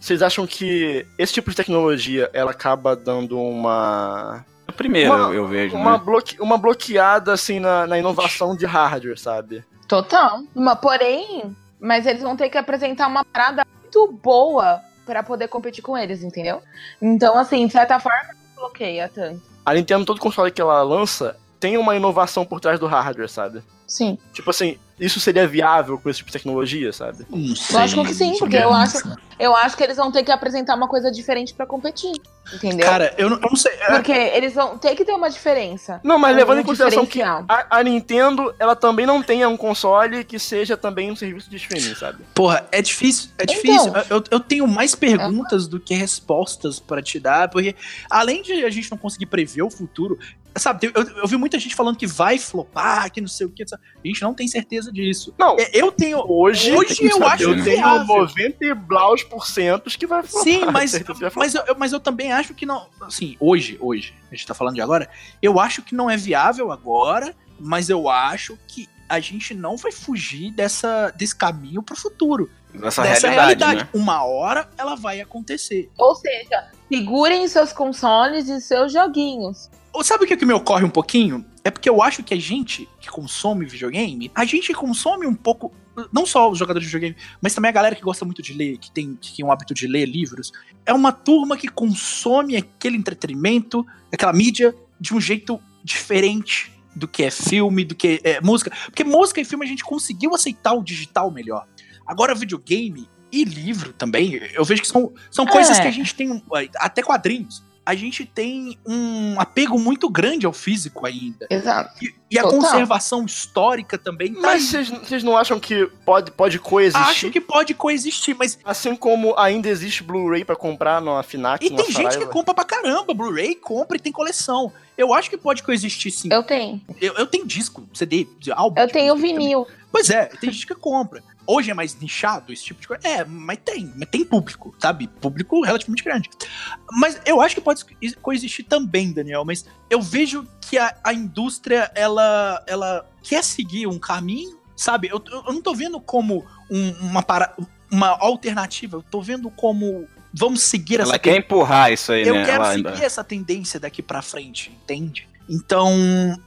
Vocês acham que esse tipo de tecnologia ela acaba dando uma. A primeira Uma- eu, vejo, Uma, né? bloque, uma bloqueada assim na, na inovação de hardware, sabe? Total. Mas, porém, mas eles vão ter que apresentar uma parada muito boa pra poder competir com eles, entendeu? Então, assim, de certa forma, bloqueia tanto. A Nintendo, todo console que ela lança, tem uma inovação por trás do hardware, sabe? Sim. Tipo assim, isso seria viável com esse tipo de tecnologia, sabe? Não sei Lógico que sim, porque sobre eu acho, eu acho que eles vão ter que apresentar uma coisa diferente pra competir. Entendeu? Cara, eu não, eu não sei. é, porque eles vão ter que ter uma diferença. Não, mas Um levando em consideração que a, a Nintendo, ela também não tenha um console que seja também um serviço de streaming, sabe? Porra, é difícil. É Então. difícil. Eu, eu tenho mais perguntas do que respostas pra te dar, porque além de a gente não conseguir prever o futuro, sabe, eu, eu vi muita gente falando que vai flopar, que não sei o que. A gente não tem certeza disso. Não, É, Eu tenho. hoje, Hoje que eu saber, acho eu né? tenho viável. 90 e blaus por centos que vai flopar. Sim, mas, flopar. mas, eu, eu- mas eu também acho que não. Assim, hoje, hoje, a gente tá falando de agora, eu acho que não é viável agora, mas eu acho que a gente não vai fugir dessa, desse caminho pro futuro. Dessa, dessa realidade, realidade. né? Uma hora ela vai acontecer. Ou seja, segurem seus consoles e seus joguinhos. Ou Sabe o que, que me ocorre um pouquinho? É porque eu acho que a gente que consome videogame, a gente consome um pouco. Não só os jogadores de videogame, mas também a galera que gosta muito de ler, que tem, que tem o hábito de ler livros. É uma turma que consome aquele entretenimento, aquela mídia, de um jeito diferente do que é filme, do que é música. Porque música e filme a gente conseguiu aceitar o digital melhor. Agora, videogame e livro também, eu vejo que são, são coisas É. que a gente tem, até quadrinhos, a gente tem um apego muito grande ao físico ainda. Exato. E, e a Total. conservação histórica também tá Mas vocês vocês não acham que pode, pode coexistir? Acho que pode coexistir, mas. Assim como ainda existe Blu-ray pra comprar na FINAC, E tem gente que Saraiva. compra pra caramba, Blu-ray, compra e tem coleção. Eu acho que pode coexistir sim. Eu tenho. Eu, eu tenho disco, CD, de álbum. Eu de tenho música também. vinil. Pois é, tem gente que compra. Hoje é mais nichado esse tipo de coisa. É, mas tem, mas tem público, sabe? Público relativamente grande. Mas eu acho que pode coexistir também, Daniel. Mas eu vejo que a, a indústria, ela, ela quer seguir um caminho, sabe? Eu, eu não tô vendo como um- uma, para, uma alternativa, eu tô vendo como vamos seguir Ela essa quer empurrar isso aí, eu né? quero Ela seguir ainda- essa tendência daqui pra frente, entende? Então,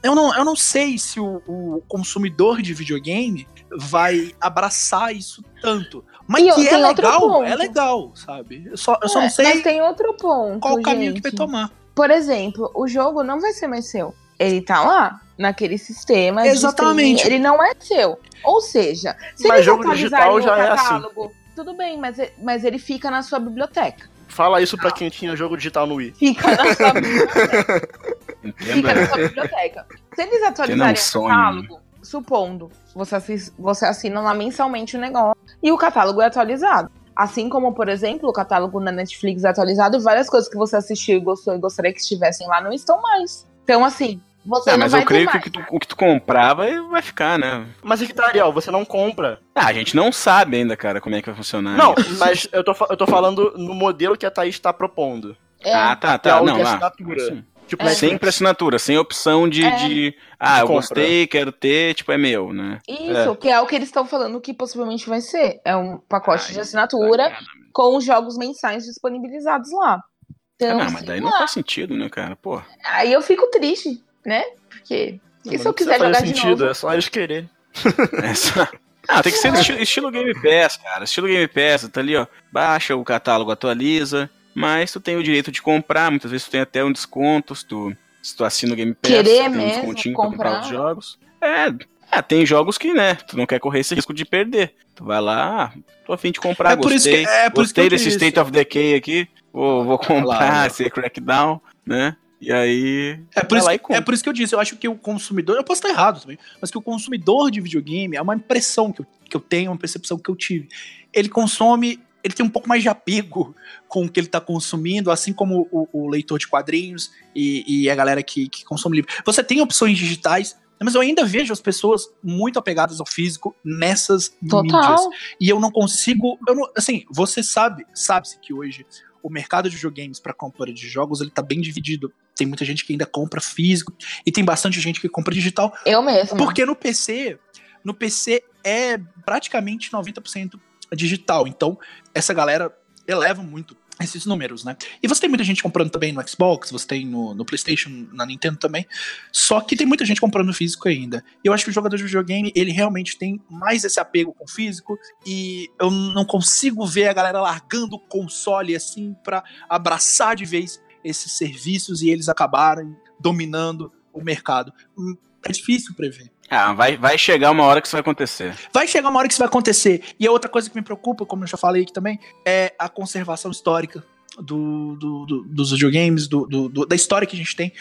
eu não, eu não sei se o, o consumidor de videogame vai abraçar isso tanto. Mas E que é legal, é legal, sabe? Eu só, eu só É, não sei Mas tem outro ponto. qual o caminho que vai tomar. Por exemplo, o jogo não vai ser mais seu. Ele tá lá, naquele sistema. Exatamente. Ele não é seu. Ou seja, se Mas eles jogo digital já o é assim. catálogo, tudo bem, mas, mas ele fica na sua biblioteca. Fala isso pra quem tinha jogo digital no Wii. Fica na sua biblioteca. Entenda. fica na sua biblioteca. Se eles atualizarem o catálogo, supondo, você, você assina lá mensalmente o negócio e o catálogo é atualizado. Assim como, por exemplo, o catálogo na Netflix é atualizado e várias coisas que você assistiu e gostou e gostaria que estivessem lá não estão mais. Então, assim, você Ah, não mas vai eu creio que o que, tu, o que tu comprar vai, vai ficar, né? Mas é que tá, Ariel, você não compra. Ah, a gente não sabe ainda, cara, como é que vai funcionar. Não, isso. mas eu tô, eu tô falando no modelo que a Thaís tá propondo. É, Ah, tá, É tá. algo Não, de lá. assinatura. Sim. Tipo, É. Netflix. Sempre assinatura, sem opção de, É. de ah, eu compra. gostei, quero ter, tipo, é meu, né? Isso, que é o que eles estão falando que possivelmente vai ser. É um pacote Ah, de assinatura com os jogos mensais disponibilizados lá. Ah, Então, não, mas daí não lá. faz sentido, né, cara? Pô. Aí eu fico triste, né? Porque. E se eu Não quiser jogar fazer de sentido, novo? é só eles quererem. Essa... Ah, tem que ser estilo, estilo Game Pass, cara. Estilo Game Pass, tá ali, ó. Baixa o catálogo, atualiza. Mas tu tem o direito de comprar, muitas vezes tu tem até um desconto se tu, se tu assina o Game Pass. Querer tem um descontinho pra comprar comprar. os jogos. É, é, tem jogos que, né, tu não quer correr esse risco de perder. Tu vai lá, ah, tô a fim de comprar, É por isso gostei. que- é por isso que gostei eu desse. State of Decay aqui, vou, vou comprar lá. esse Crackdown, né? E aí. É por, isso, e que- é por isso que eu disse, eu acho que o consumidor, eu posso estar errado também, mas que o consumidor de videogame é uma impressão que eu, que eu tenho, uma percepção que eu tive. Ele consome, ele tem um pouco mais de apego com o que ele está consumindo, assim como o, o leitor de quadrinhos e, e a galera que, que consome livro. Você tem opções digitais, mas eu ainda vejo as pessoas muito apegadas ao físico nessas mídias. Total. E eu não consigo. Eu não, assim, você sabe, sabe-se que hoje o mercado de videogames para compra de jogos ele tá bem dividido. Tem muita gente que ainda compra físico e tem bastante gente que compra digital. Eu mesma. Porque no PC, no PC é praticamente 90% digital. Então, essa galera eleva muito esses números, né? E você tem muita gente comprando também no Xbox, você tem no, no PlayStation, na Nintendo também. Só que tem muita gente comprando físico ainda. E eu acho que o jogador de videogame, ele realmente tem mais esse apego com o físico. E eu não consigo ver a galera largando o console assim pra abraçar de vez esses serviços e eles acabarem dominando o mercado. É difícil prever. Ah, vai, vai chegar uma hora que isso vai acontecer. Vai chegar uma hora que isso vai acontecer. E a outra coisa que me preocupa, como eu já falei aqui também, é a conservação histórica do, do- do- dos videogames, do- do- do- da história que a gente tem.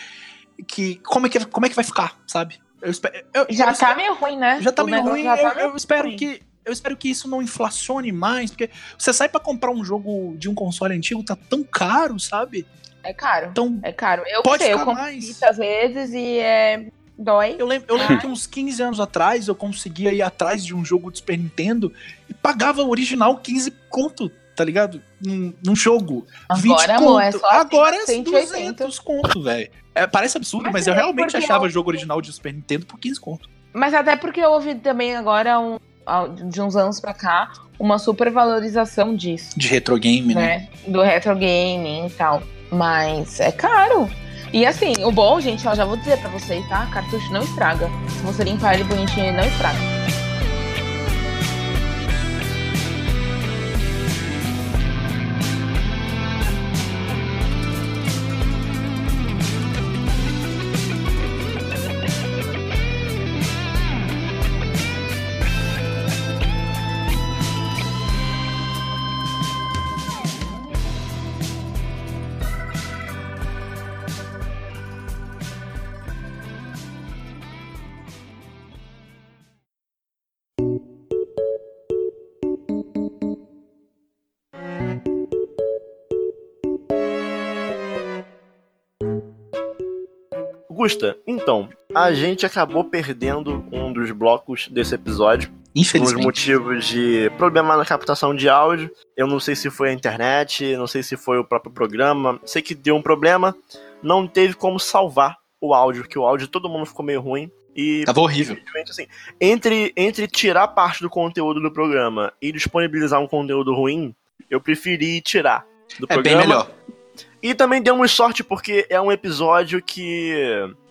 Que, como, é que, como é que vai ficar, sabe? Eu espero, eu- Já eu tá meio ruim, né? já tá O meio ruim. tá eu, meio eu espero ruim. que eu espero que isso não inflacione mais, porque você sai pra comprar um jogo de um console antigo tá tão caro, sabe? É caro. Então, É caro. Eu Pode sei, eu compro às vezes e é. Dói. eu lembro, eu lembro que uns 15 anos atrás eu conseguia ir atrás de um jogo do Super Nintendo e pagava o original 15 conto, tá ligado? Num, num jogo. 20 Agora, amor, é só Agora é 180. 200 conto, velho. É, parece absurdo, mas, Mas eu é realmente achava eu- jogo original de Super Nintendo por 15 conto. Mas até porque eu ouvi também agora um- de uns anos pra cá, uma supervalorização disso. De retro game, né? né? Do retro gaming e tal. Mas é caro. E assim, o bom, gente, ó, já vou dizer pra vocês, tá? Cartucho não estraga. Se você limpar ele bonitinho, ele não estraga. Gusta, então, a gente acabou perdendo um dos blocos desse episódio. Por Infelizmente. motivos de problema na captação de áudio. Eu não sei se foi a internet, não sei se foi o próprio programa. Sei que deu um problema. Não teve como salvar o áudio, que o áudio todo mundo ficou meio ruim. E Tava horrível. Assim, entre, entre tirar parte do conteúdo do programa e disponibilizar um conteúdo ruim, eu preferi tirar do É bem programa. melhor. E também demos sorte porque é um episódio que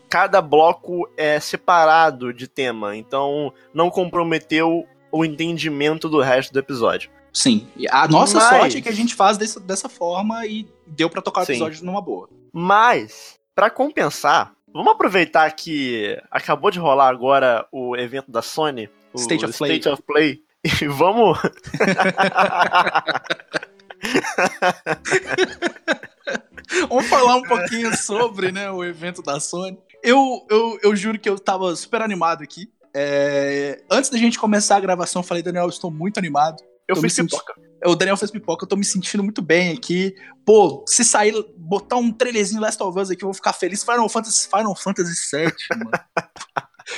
cada bloco é separado de tema, então não comprometeu o entendimento do resto do episódio. Sim. A nossa Mas- sorte é que a gente faz dessa, dessa forma e deu pra tocar o Sim. episódio numa boa. Mas, pra compensar, vamos aproveitar que acabou de rolar agora o evento da Sony, o State of Play. State of Play, e vamos Vamos falar um pouquinho sobre né, o evento da Sony. Eu, eu, eu juro que eu tava super animado aqui. É, antes da gente começar a gravação, eu falei, Daniel, eu estou muito animado. Eu Tô fiz senti- pipoca. O Daniel fez pipoca, eu tô me sentindo muito bem aqui. Pô, se sair, botar um trailerzinho Last of Us aqui, eu vou ficar feliz. Final Fantasy, Final Fantasy VII, mano.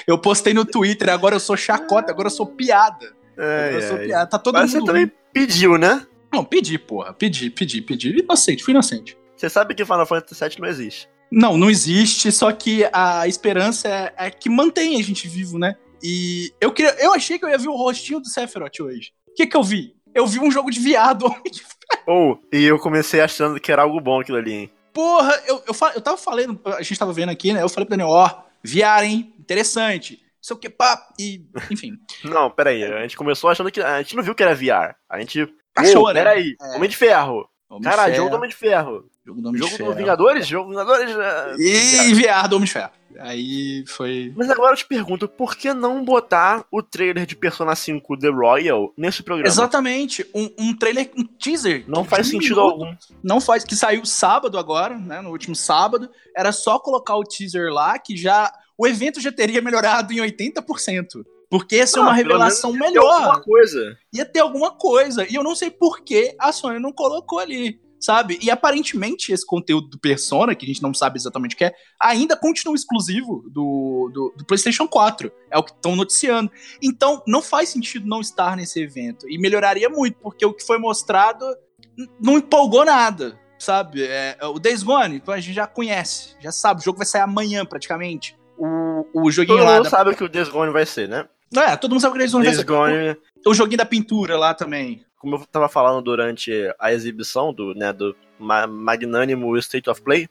Eu postei no Twitter, agora eu sou chacota, agora eu sou piada. Eu sou ai. piada. Tá todo Mas você mundo. também pediu, né? Não, pedi, porra. Pedi, pedi, pedi. Inocente, fui inocente. Você sabe que Final Fantasy VII não existe. Não, não existe, só que a esperança é, é que mantém a gente vivo, né? E eu queria, eu achei que eu ia ver o rostinho do Sephiroth hoje. O que que eu vi? Eu vi um jogo de viado. Ou, e eu comecei achando que era algo bom aquilo ali, hein? Porra, eu, eu, eu tava falando, a gente tava vendo aqui, né? Eu falei pro Daniel, ó, VR, hein? Interessante. Sei o que, pá, e, enfim. Não, peraí. A gente começou achando que. A gente não viu que era VR. A gente. Achou, né? Peraí. É. Homem de Ferro. Homem de Caralho, Ferro, jogo do Homem de Ferro. jogo do Homem de jogo do Ferro. Vingadores? Jogo do Vingadores. é, E VR do Homem de Ferro. Aí foi. Mas agora eu te pergunto, por que não botar o trailer de Persona 5 The Royal nesse programa? Exatamente, um, um trailer, um teaser. Não de faz sentido minuto. algum. Não faz, que saiu sábado agora, né? No último sábado. Era só colocar o teaser lá que já. O evento já teria melhorado em 80%. Porque ia ser Ah, uma revelação menos Tem melhor. alguma coisa. Ia ter alguma coisa. E eu não sei por que a Sony não colocou ali. Sabe? E aparentemente esse conteúdo do Persona, que a gente não sabe exatamente o que é, ainda continua exclusivo do, do, do PlayStation 4. É o que estão noticiando. Então, não faz sentido não estar nesse evento. E melhoraria muito, porque o que foi mostrado não empolgou nada. Sabe? É, o Days Gone, a gente já conhece, já sabe. O jogo vai sair amanhã, praticamente. O, o joguinho Todo lá. mundo Da... sabe o que o Days Gone vai ser, né? É, todo mundo sabe que Gone vai Days. Gone, O, o joguinho da pintura lá também. como eu tava falando durante a exibição do, né, do ma- magnânimo State of Play,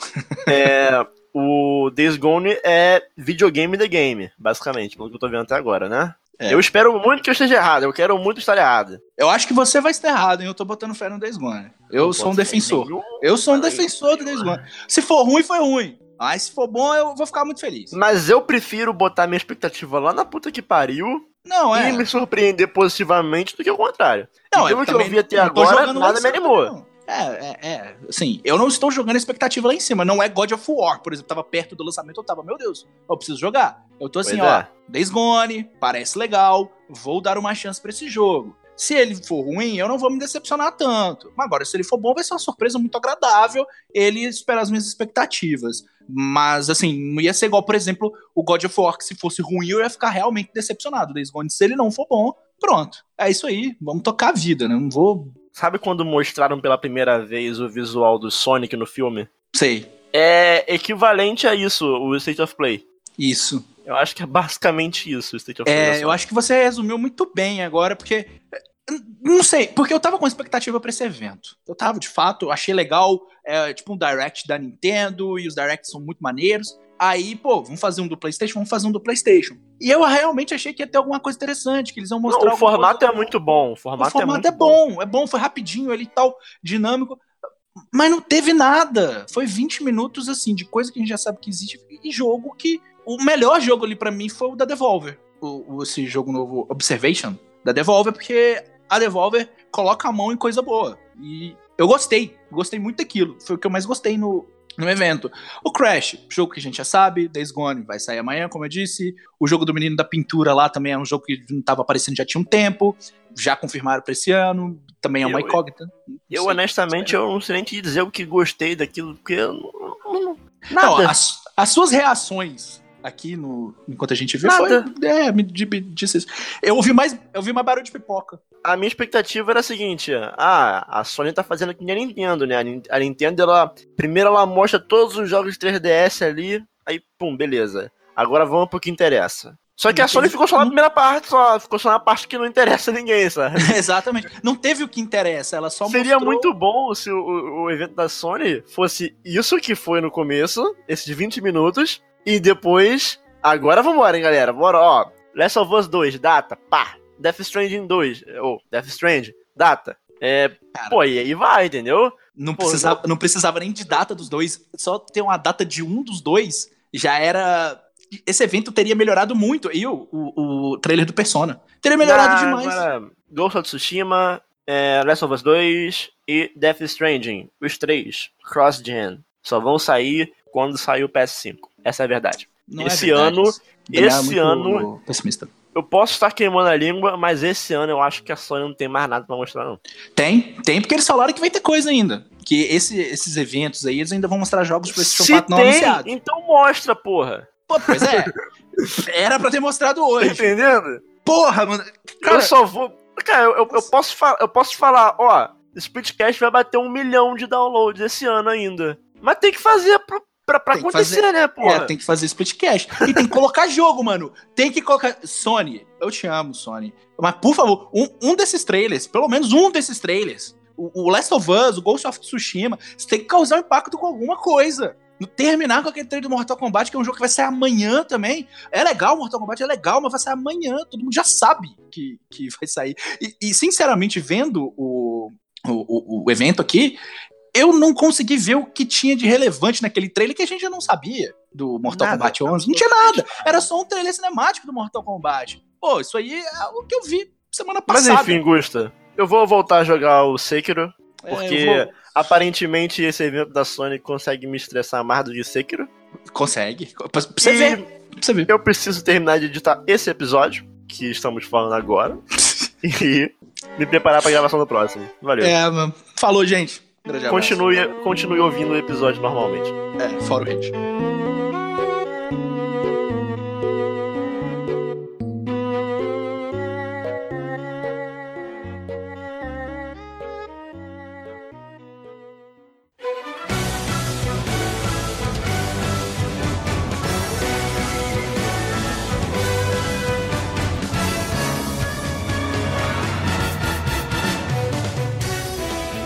é, o Days Gone é videogame the game, basicamente, pelo que eu tô vendo até agora, né? É. Eu espero muito que eu esteja errado, eu quero muito estar errado. Eu acho que você vai estar errado, hein? Eu tô botando fé no Days Gone. Eu Não sou um defensor. nenhum- Eu sou um defensor do Days Gone. Se for ruim, foi ruim. Mas se for bom, eu vou ficar muito feliz. Mas eu prefiro botar minha expectativa lá na puta que pariu Não, é. e me surpreender positivamente do que o contrário. Não, e pelo eu que eu vi até agora, nada me animou. não. É, é, é. Assim, eu não estou jogando a expectativa lá em cima. Não é God of War, por exemplo. Tava perto do lançamento, eu tava, meu Deus, eu preciso jogar. Eu tô assim, Pois ó, é. Days Gone, parece legal, vou dar uma chance pra esse jogo. Se ele for ruim, eu não vou me decepcionar tanto. Mas agora, se ele for bom, vai ser uma surpresa muito agradável. Ele espera as minhas expectativas. Mas, assim, não ia ser igual, por exemplo, o God of War, que se fosse ruim, eu ia ficar realmente decepcionado. Days Gone, se ele não for bom, pronto. É isso aí, vamos tocar a vida, né? Não vou. Sabe quando mostraram pela primeira vez o visual do Sonic no filme? Sei. É equivalente a isso, o State of Play. Isso. Eu acho que é basicamente isso, State of Play. É, eu acho que você resumiu muito bem agora, porque. Não sei, porque eu tava com expectativa pra esse evento. Eu tava, de fato, achei legal, é, tipo um direct da Nintendo, e os directs são muito maneiros. Aí, pô, vamos fazer um do PlayStation, vamos fazer um do PlayStation. E eu realmente achei que ia ter alguma coisa interessante, que eles iam Não, mostrar. o alguma formato coisa- é muito bom. O O formato, formato é, é, muito bom, é bom, foi rapidinho ali e tal, dinâmico. Mas não teve nada. Foi 20 minutos, assim, de coisa que a gente já sabe que existe e jogo que. O melhor jogo ali pra mim foi o da Devolver. O, o- esse jogo novo, Observation, da Devolver, porque a Devolver coloca a mão em coisa boa. E eu gostei, gostei muito daquilo. Foi o que eu mais gostei no, no evento. O Crash, jogo que a gente já sabe, Days Gone vai sair amanhã, como eu disse. O jogo do Menino da Pintura lá também é um jogo que não estava aparecendo já tinha um tempo. Já confirmaram pra esse ano. Também é uma Eu- incógnita. Não Eu, sei. honestamente, eu não sei nem te dizer o que gostei daquilo, porque eu não. não- Não, nada. as, as suas reações aqui no enquanto a gente viu Nada. foi é, me, di- me disse isso. Eu ouvi mais, eu ouvi mais barulho de pipoca. A minha expectativa era a seguinte: ah, a Sony tá fazendo que nem a Nintendo, né? A Nin- A Nintendo, ela. Primeiro ela mostra todos os jogos de 3DS ali, aí, pum, beleza. Agora vamos pro que interessa. Só que a Sony ficou só na não- primeira parte, só. Ficou só na parte que não interessa a ninguém, sabe? Exatamente. Não teve o que interessa, ela só Seria mostrou... muito bom se o, o- o evento da Sony fosse isso que foi no começo, esses 20 minutos, e depois. Agora vambora, hein, galera. Bora, ó. Last of Us 2, data, pá. Death Stranding 2, ou Death Stranding, data. É, Cara. pô, e aí vai, entendeu? Não Pô, precisava, não precisava nem de data dos dois. Só ter uma data de um dos dois já era. Esse evento teria melhorado muito. E o, o, o trailer do Persona. Teria melhorado Ah, demais. Agora, Ghost of Tsushima, é, Last of Us 2 e Death Stranding, os três, cross-gen. Só vão sair quando sair o PS5. Essa é a verdade. Não esse é verdade ano- é esse muito ano- Pessimista. Eu posso estar queimando a língua, mas esse ano eu acho que a Sony não tem mais nada pra mostrar, não. Tem, tem, porque eles falaram que vai ter coisa ainda. Que esse- esses eventos aí, eles ainda vão mostrar jogos do PlayStation Se 4 não tem, então mostra, porra. Pô, pois é. Era pra ter mostrado Tá hoje. entendendo? Porra, mano. Cara, eu só vou. Cara, eu, eu, eu posso fa- eu posso falar, ó, Splitcast vai bater um milhão de downloads esse ano ainda. Mas tem que fazer pro, pra, pra acontecer, fazer. né, porra? É, tem que fazer splitcast. E tem que colocar jogo, mano. Tem que colocar. Sony, eu te amo, Sony. Mas, por favor, um, um desses trailers, pelo menos um desses trailers, o, o Last of Us, o Ghost of Tsushima, você tem que causar um impacto com alguma coisa. Terminar com aquele trailer do Mortal Kombat, que é um jogo que vai sair amanhã também. É legal, Mortal Kombat é legal, mas vai sair amanhã. Todo mundo já sabe que, que vai sair. E, e, sinceramente, vendo o, o- o evento aqui, eu não consegui ver o que tinha de relevante naquele trailer que a gente já não sabia do Mortal Nada, Kombat 11. Não tinha nada. Era só um trailer cinemático do Mortal Kombat. Pô, isso aí é o que eu vi semana Mas passada. enfim, Gusta, eu vou voltar a jogar o Sekiro, É, porque eu vou- aparentemente esse evento da Sony consegue me estressar mais do que Sekiro. Consegue. Pra pra você ver. Pra você ver. Eu preciso terminar de editar esse episódio, que estamos falando agora, e me preparar pra gravação do próximo. Valeu. É, mano. Falou, gente. Grande abraço. Continue, continue ouvindo o episódio normalmente. É, fora o hate.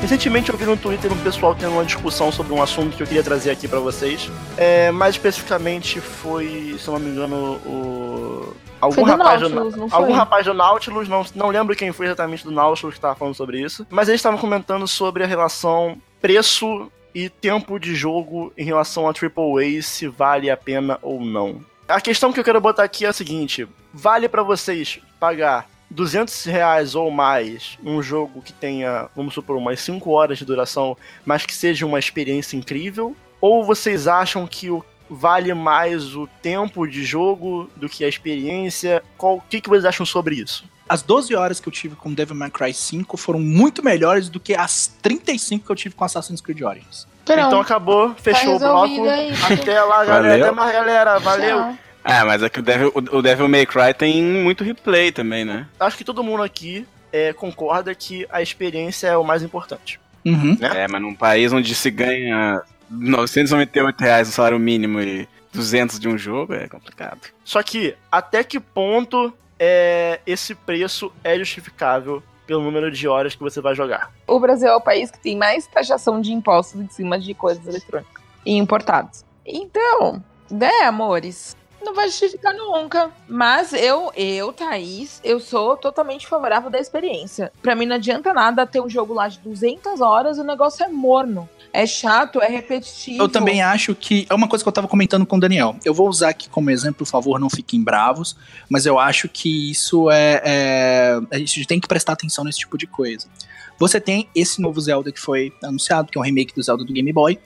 Recentemente eu vi no Twitter um pessoal tendo uma discussão sobre um assunto que eu queria trazer aqui pra vocês. É, mais especificamente foi, se eu não me engano, o. Algum rapaz, Nautilus, do, algum rapaz do Nautilus, não, não lembro quem foi exatamente do Nautilus que estava falando sobre isso, mas eles estavam comentando sobre a relação preço e tempo de jogo em relação a AAA, se vale a pena ou não. A questão que eu quero botar aqui é a seguinte: vale pra vocês pagar 200 reais ou mais um jogo que tenha, vamos supor, umas 5 horas de duração, mas que seja uma experiência incrível? Ou vocês acham que o vale mais o tempo de jogo do que a experiência? Qual- O que, que vocês acham sobre isso? As 12 horas que eu tive com Devil May Cry 5 foram muito melhores do que as 35 que eu tive com Assassin's Creed Origins. Pronto, Então acabou, fechou o Tá resolvido bloco. aí. Até lá, galera. Valeu. Até mais, galera. Valeu. Tchau. Ah, mas é que o Devil, o Devil May Cry tem muito replay também, né? Acho que todo mundo aqui é, concorda que a experiência é o mais importante. Uhum. Né? É, mas num país onde se ganha 998 reais no salário mínimo e 200 de um jogo é complicado. Só que, até que ponto é, esse preço é justificável pelo número de horas que você vai jogar? O Brasil é o país que tem mais taxação de impostos em cima de coisas eletrônicas e importados. Então, né, amores? Não vai justificar nunca. Mas eu, eu, Thaís, eu sou totalmente favorável da experiência. Pra mim não adianta nada ter um jogo lá de 200 horas, o negócio é morno. É chato, é repetitivo. Eu também acho que. É uma coisa que eu tava comentando com o Daniel. Eu vou usar aqui como exemplo, por favor, não fiquem bravos. Mas eu acho que isso é, é. A gente tem que prestar atenção nesse tipo de coisa. Você tem esse novo Zelda que foi anunciado, que é um remake do Zelda do Game Boy.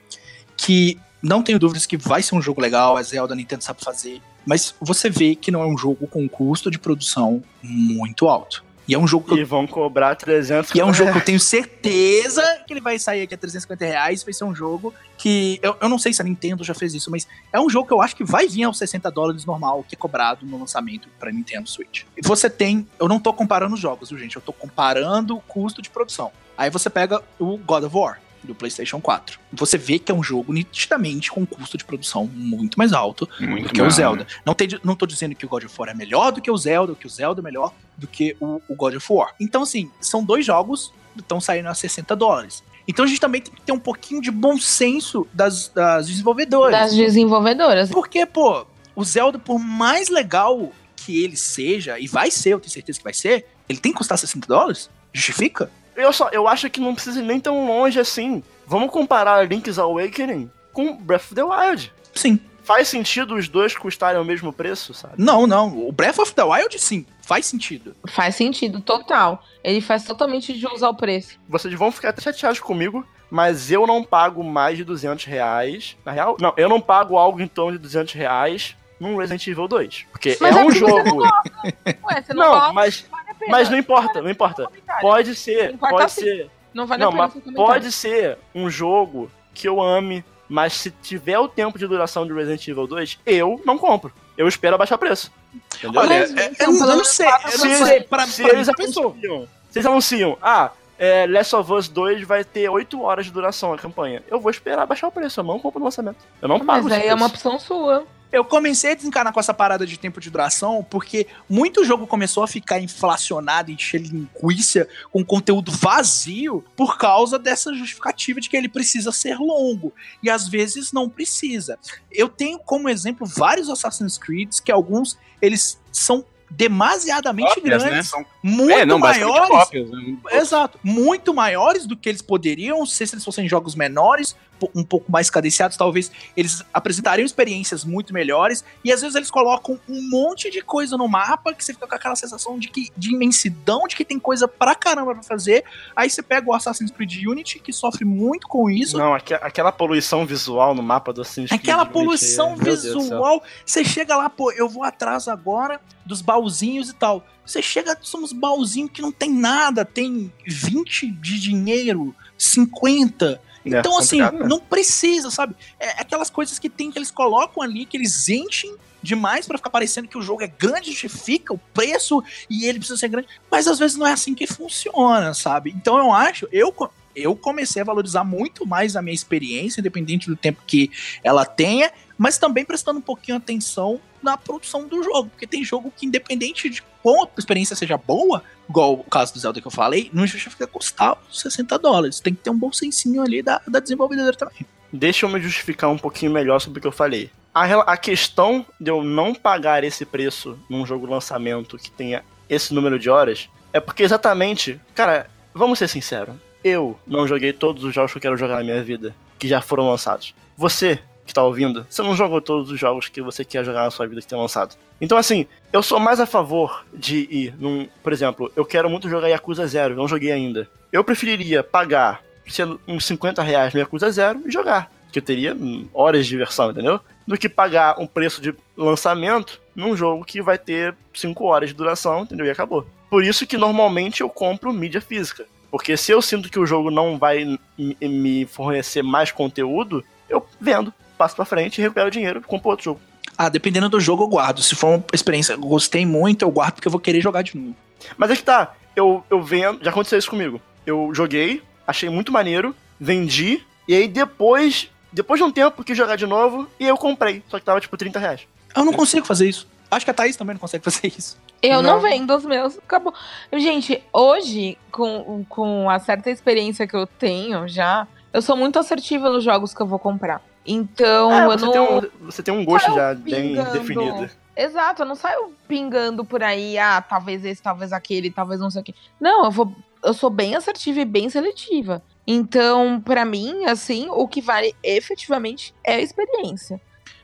Que não tenho dúvidas que vai ser um jogo legal, a Zelda a Nintendo sabe fazer. Mas você vê que não é um jogo com custo de produção muito alto. E é um jogo que E vão cobrar 300 e é um jogo que eu tenho certeza que ele vai sair aqui a 350 reais. Vai ser um jogo que. Eu, eu não sei se a Nintendo já fez isso, mas é um jogo que eu acho que vai vir aos 60 dólares normal, que é cobrado no lançamento para Nintendo Switch. E você tem. Eu não tô comparando os jogos, viu, gente? Eu tô comparando o custo de produção. Aí você pega o God of War. Do PlayStation 4. Você vê que é um jogo nitidamente com um custo de produção muito mais alto Muito do que o mais, Zelda. né? Não, tem, não tô dizendo que o God of War é melhor do que o Zelda, ou que o Zelda é melhor do que o, o God of War. Então, assim, são dois jogos que estão saindo a 60 dólares. Então a gente também tem que ter um pouquinho de bom senso das, das desenvolvedoras. Das desenvolvedoras. Porque, pô, o Zelda, por mais legal que ele seja, e vai ser, eu tenho certeza que vai ser, ele tem que custar 60 dólares? Justifica? Eu, só, eu acho que não precisa ir nem tão longe assim. Vamos comparar Link's Awakening com Breath of the Wild. Sim. Faz sentido os dois custarem o mesmo preço, sabe? Não, não. O Breath of the Wild, sim, faz sentido. Faz sentido, total. Ele faz totalmente de usar o preço. Vocês vão ficar até chateados comigo, mas eu não pago mais de 200 reais. Na real, não, eu não pago algo em torno de 200 reais num Resident Evil 2. Porque Mas é é um porque você não jogo. Ué, você não, Não, gosta, mas, pena. mas não importa, não importa. Pode ser, Importa pode ser. Não vale Não, a pena mas pode ser um jogo que eu ame, mas se tiver o tempo de duração de Resident Evil 2, eu não compro. Eu espero abaixar o preço. Entendeu? Olha, Mas, é- então, eu, não sei. se não eles- sei. Pra, se pra mim eles anunciam, se eles anunciam, ah, é, Last of Us 2 vai ter 8 horas de duração a campanha. Eu vou esperar baixar o preço, eu não compro no lançamento. Eu não pago Mas aí é uma opção sua. Eu comecei a desencanar com essa parada de tempo de duração porque muito jogo começou a ficar inflacionado, encher linguiça com conteúdo vazio por causa dessa justificativa de que ele precisa ser longo. E às vezes não precisa. Eu tenho como exemplo vários Assassin's Creed que alguns eles são demasiadamente Cópias, né? grandes, São- muito é, não, maiores. cópias, né? Exato. Muito maiores do que eles poderiam ser se eles fossem jogos menores, um pouco mais cadenciados, talvez eles apresentariam experiências muito melhores. E às vezes eles colocam um monte de coisa no mapa que você fica com aquela sensação de que de imensidão, de que tem coisa pra caramba pra fazer. Aí você pega o Assassin's Creed Unity, que sofre muito com isso. Não, aque- aquela poluição visual no mapa do Assassin's Creed Aquela poluição visual, você chega lá, pô, eu vou atrás agora dos baúzinhos e tal. Você chega, são uns baúzinhos que não tem nada, tem 20 de dinheiro, 50. É, Então, assim, complicado, né? não precisa, sabe? É aquelas coisas que tem que eles colocam ali, que eles enchem demais pra ficar parecendo que o jogo é grande, justifica o preço e ele precisa ser grande. Mas às vezes não é assim que funciona, sabe? Então eu acho, eu, eu comecei a valorizar muito mais a minha experiência, independente do tempo que ela tenha, mas também prestando um pouquinho atenção na produção do jogo. Porque tem jogo que, independente de como a experiência seja boa, igual o caso do Zelda que eu falei, não justifica custar os 60 dólares. Tem que ter um bom sensinho ali da, da desenvolvedora também. Deixa eu me justificar um pouquinho melhor sobre o que eu falei. A, a questão de eu não pagar esse preço num jogo lançamento que tenha esse número de horas é porque exatamente, cara, vamos ser sinceros, eu não joguei todos os jogos que eu quero jogar na minha vida, que já foram lançados. Você que tá ouvindo, você não jogou todos os jogos que você quer jogar na sua vida que tem lançado. Então, assim, eu sou mais a favor de ir num. Por exemplo, eu quero muito jogar Yakuza Zero, não joguei ainda. Eu preferiria pagar sendo uns 50 reais no Yakuza Zero e jogar. Que eu teria horas de diversão, entendeu? Do que pagar um preço de lançamento num jogo que vai ter 5 horas de duração, entendeu? E acabou. Por isso que normalmente eu compro mídia física. Porque se eu sinto que o jogo não vai me fornecer mais conteúdo, eu vendo, passo pra frente, recupero o dinheiro e compro outro jogo. Ah, dependendo do jogo, eu guardo. Se for uma experiência que eu gostei muito, eu guardo porque eu vou querer jogar de novo. Mas é que tá, eu, eu vendo. Já aconteceu isso comigo. Eu joguei, achei muito maneiro, vendi, e aí depois depois de um tempo, quis jogar de novo e eu comprei. Só que tava tipo 30 reais. Eu não consigo fazer isso. Acho que a Thaís também não consegue fazer isso. Eu não, Não. vendo os meus. Acabou. Gente, hoje, com, com a certa experiência que eu tenho já, eu sou muito assertiva nos jogos que eu vou comprar. Então, É, eu você, não. tem um, você tem um gosto já bem pingando. definido. Exato, eu não saio pingando por aí, ah, talvez esse, talvez aquele, talvez não sei o quê. Não, eu vou. Eu sou bem assertiva e bem seletiva. Então, pra mim, assim, o que vale efetivamente é a experiência.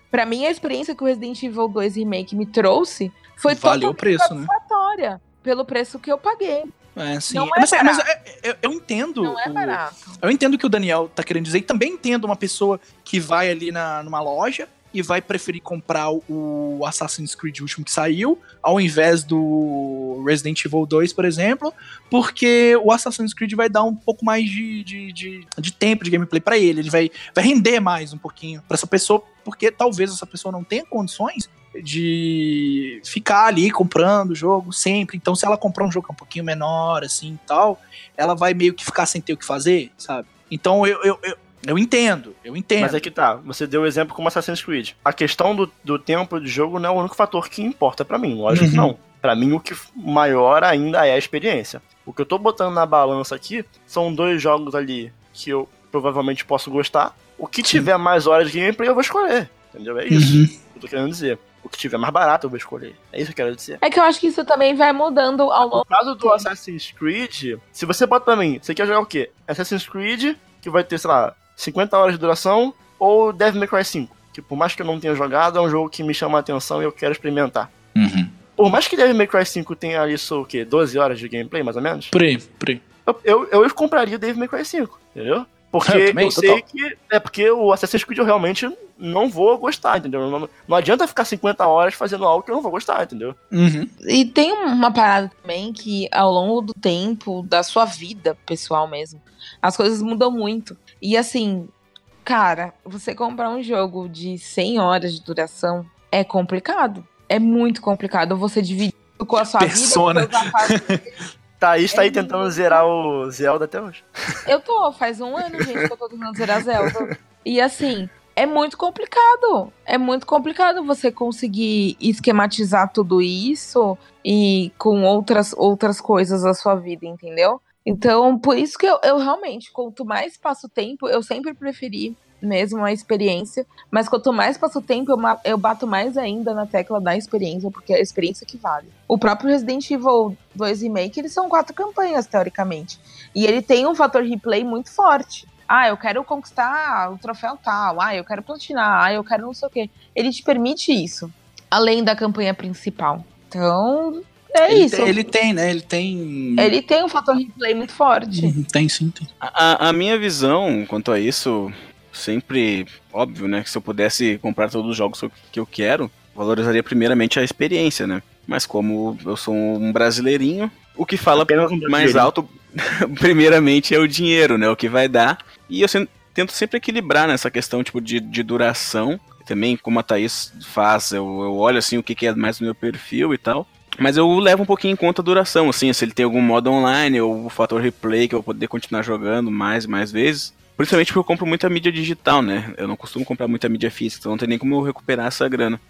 Pra mim, a experiência que o Resident Evil 2 Remake me trouxe foi Valeu o totalmente preço, né? satisfatória pelo preço que eu paguei. É, sim. Não é mas, mas eu, eu- eu entendo. Não é o- barato. Eu entendo o que o Daniel tá querendo dizer. E também entendo uma pessoa que vai ali na, numa loja e vai preferir comprar o Assassin's Creed último que saiu, ao invés do Resident Evil 2, por exemplo, porque o Assassin's Creed vai dar um pouco mais de, de, de, de tempo de gameplay pra ele. Ele vai, vai render mais um pouquinho pra essa pessoa, porque talvez essa pessoa não tenha condições de ficar ali comprando o jogo sempre. Então, se ela comprar um jogo que é um pouquinho menor, assim e tal, ela vai meio que ficar sem ter o que fazer, sabe? Então eu, eu, eu, eu entendo, eu entendo. Mas é que tá, você deu o exemplo como Assassin's Creed. A questão do, do tempo de jogo não é o único fator que importa pra mim, lógico que Uhum. não. Pra mim, o que maior ainda é a experiência. O que eu tô botando na balança aqui são dois jogos ali que eu provavelmente posso gostar. O que tiver mais horas de gameplay, eu vou escolher. Entendeu? É isso Uhum. que eu tô querendo dizer. O que tiver mais barato, eu vou escolher. É isso que eu quero dizer. É que eu acho que isso também vai mudando ao longo. No caso do Assassin's Creed, se você bota pra mim, você quer jogar o quê? Assassin's Creed, que vai ter, sei lá, 50 horas de duração, ou Devil May Cry 5, que por mais que eu não tenha jogado, é um jogo que me chama a atenção e eu quero experimentar. Uhum. Por mais que Devil May Cry 5 tenha ali só o quê? 12 horas de gameplay, mais ou menos? Por aí, por aí. Eu, eu, eu compraria Devil May Cry 5, entendeu? Porque Eu eu, também, sei total. que. É porque o Assassin's Creed eu realmente não vou gostar, entendeu? Não, não adianta ficar 50 horas fazendo algo que eu não vou gostar, entendeu? Uhum. E tem uma parada também que ao longo do tempo, da sua vida pessoal mesmo, as coisas mudam muito. E assim, cara, você comprar um jogo de 100 horas de duração é complicado. É muito complicado você dividir com a sua Persona. vida. afazeres. Thaís tá É aí tentando muito. zerar o Zelda até hoje. Eu tô, faz um ano, gente, que eu tô tentando zerar Zelda. E assim, é muito complicado. É muito complicado você conseguir esquematizar tudo isso e com outras, outras coisas da sua vida, entendeu? Então, por isso que eu, eu realmente, quanto mais passo tempo, eu sempre preferi mesmo a experiência. Mas quanto mais passo tempo, eu, eu bato mais ainda na tecla da experiência, porque é a experiência que vale. O próprio Resident Evil 2 Remake, eles são quatro campanhas, teoricamente. E ele tem um fator replay muito forte. Ah, eu quero conquistar o troféu tal. Ah, eu quero platinar. Ah, eu quero não sei o quê. Ele te permite isso, além da campanha principal. Então, é ele, isso. tem, ele tem, né? Ele tem. Ele tem um fator replay muito forte. Uhum, Tem sim, tem. A, a minha visão quanto a isso, sempre óbvio, né? Que se eu pudesse comprar todos os jogos que eu- que eu quero, valorizaria primeiramente a experiência, né? Mas como eu sou um brasileirinho, o que fala um mais alto, primeiramente, é o dinheiro, né? O que vai dar. E eu tento sempre equilibrar nessa questão, tipo, de, de duração. Também, como a Thaís faz, eu, eu olho, assim, o que, que é mais no meu perfil e tal. Mas eu levo um pouquinho em conta a duração, assim, se ele tem algum modo online ou o fator replay que eu vou poder continuar jogando mais e mais vezes. Principalmente porque eu compro muita mídia digital, né? Eu não costumo comprar muita mídia física, então não tem nem como eu recuperar essa grana.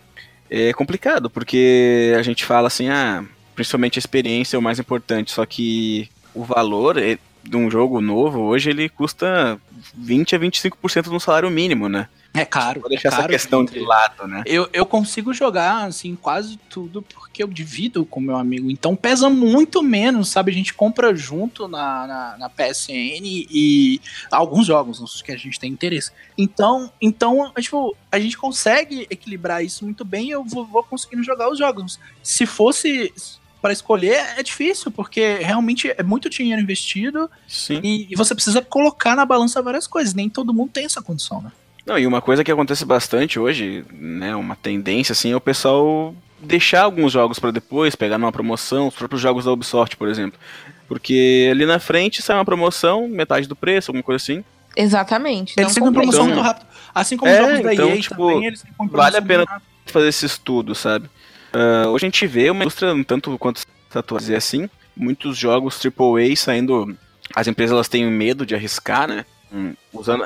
É complicado, porque a gente fala assim, ah, principalmente a experiência é o mais importante, só que o valor é- de um jogo novo hoje ele custa 20 a 25% do salário mínimo, né? É caro. Vou deixar é caro, essa questão de lado, né? Eu, eu consigo jogar, assim, quase tudo porque eu divido com meu amigo. Então pesa muito menos, sabe? A gente compra junto na, na, na PSN e alguns jogos os que a gente tem interesse. Então, então tipo, a gente consegue equilibrar isso muito bem e eu vou, vou conseguindo jogar os jogos. Se fosse para escolher, é difícil, porque realmente é muito dinheiro investido Sim. e, e você precisa colocar na balança várias coisas. Nem todo mundo tem essa condição, né? Não, e uma coisa que acontece bastante hoje, né, uma tendência assim, é o pessoal deixar alguns jogos pra depois, pegar numa promoção, os próprios jogos da Ubisoft, por exemplo. Porque ali na frente sai uma promoção, metade do preço, alguma coisa assim. Exatamente. Eles compensa. promoção Então- muito rápido. Assim como É, os jogos da então, EA tipo, também, eles vale a pena-. Fazer esse estudo, sabe? Ah, hoje a gente vê uma indústria, um tanto quanto dizer assim, muitos jogos AAA saindo. As empresas elas têm medo de arriscar, né? Hum, Usando,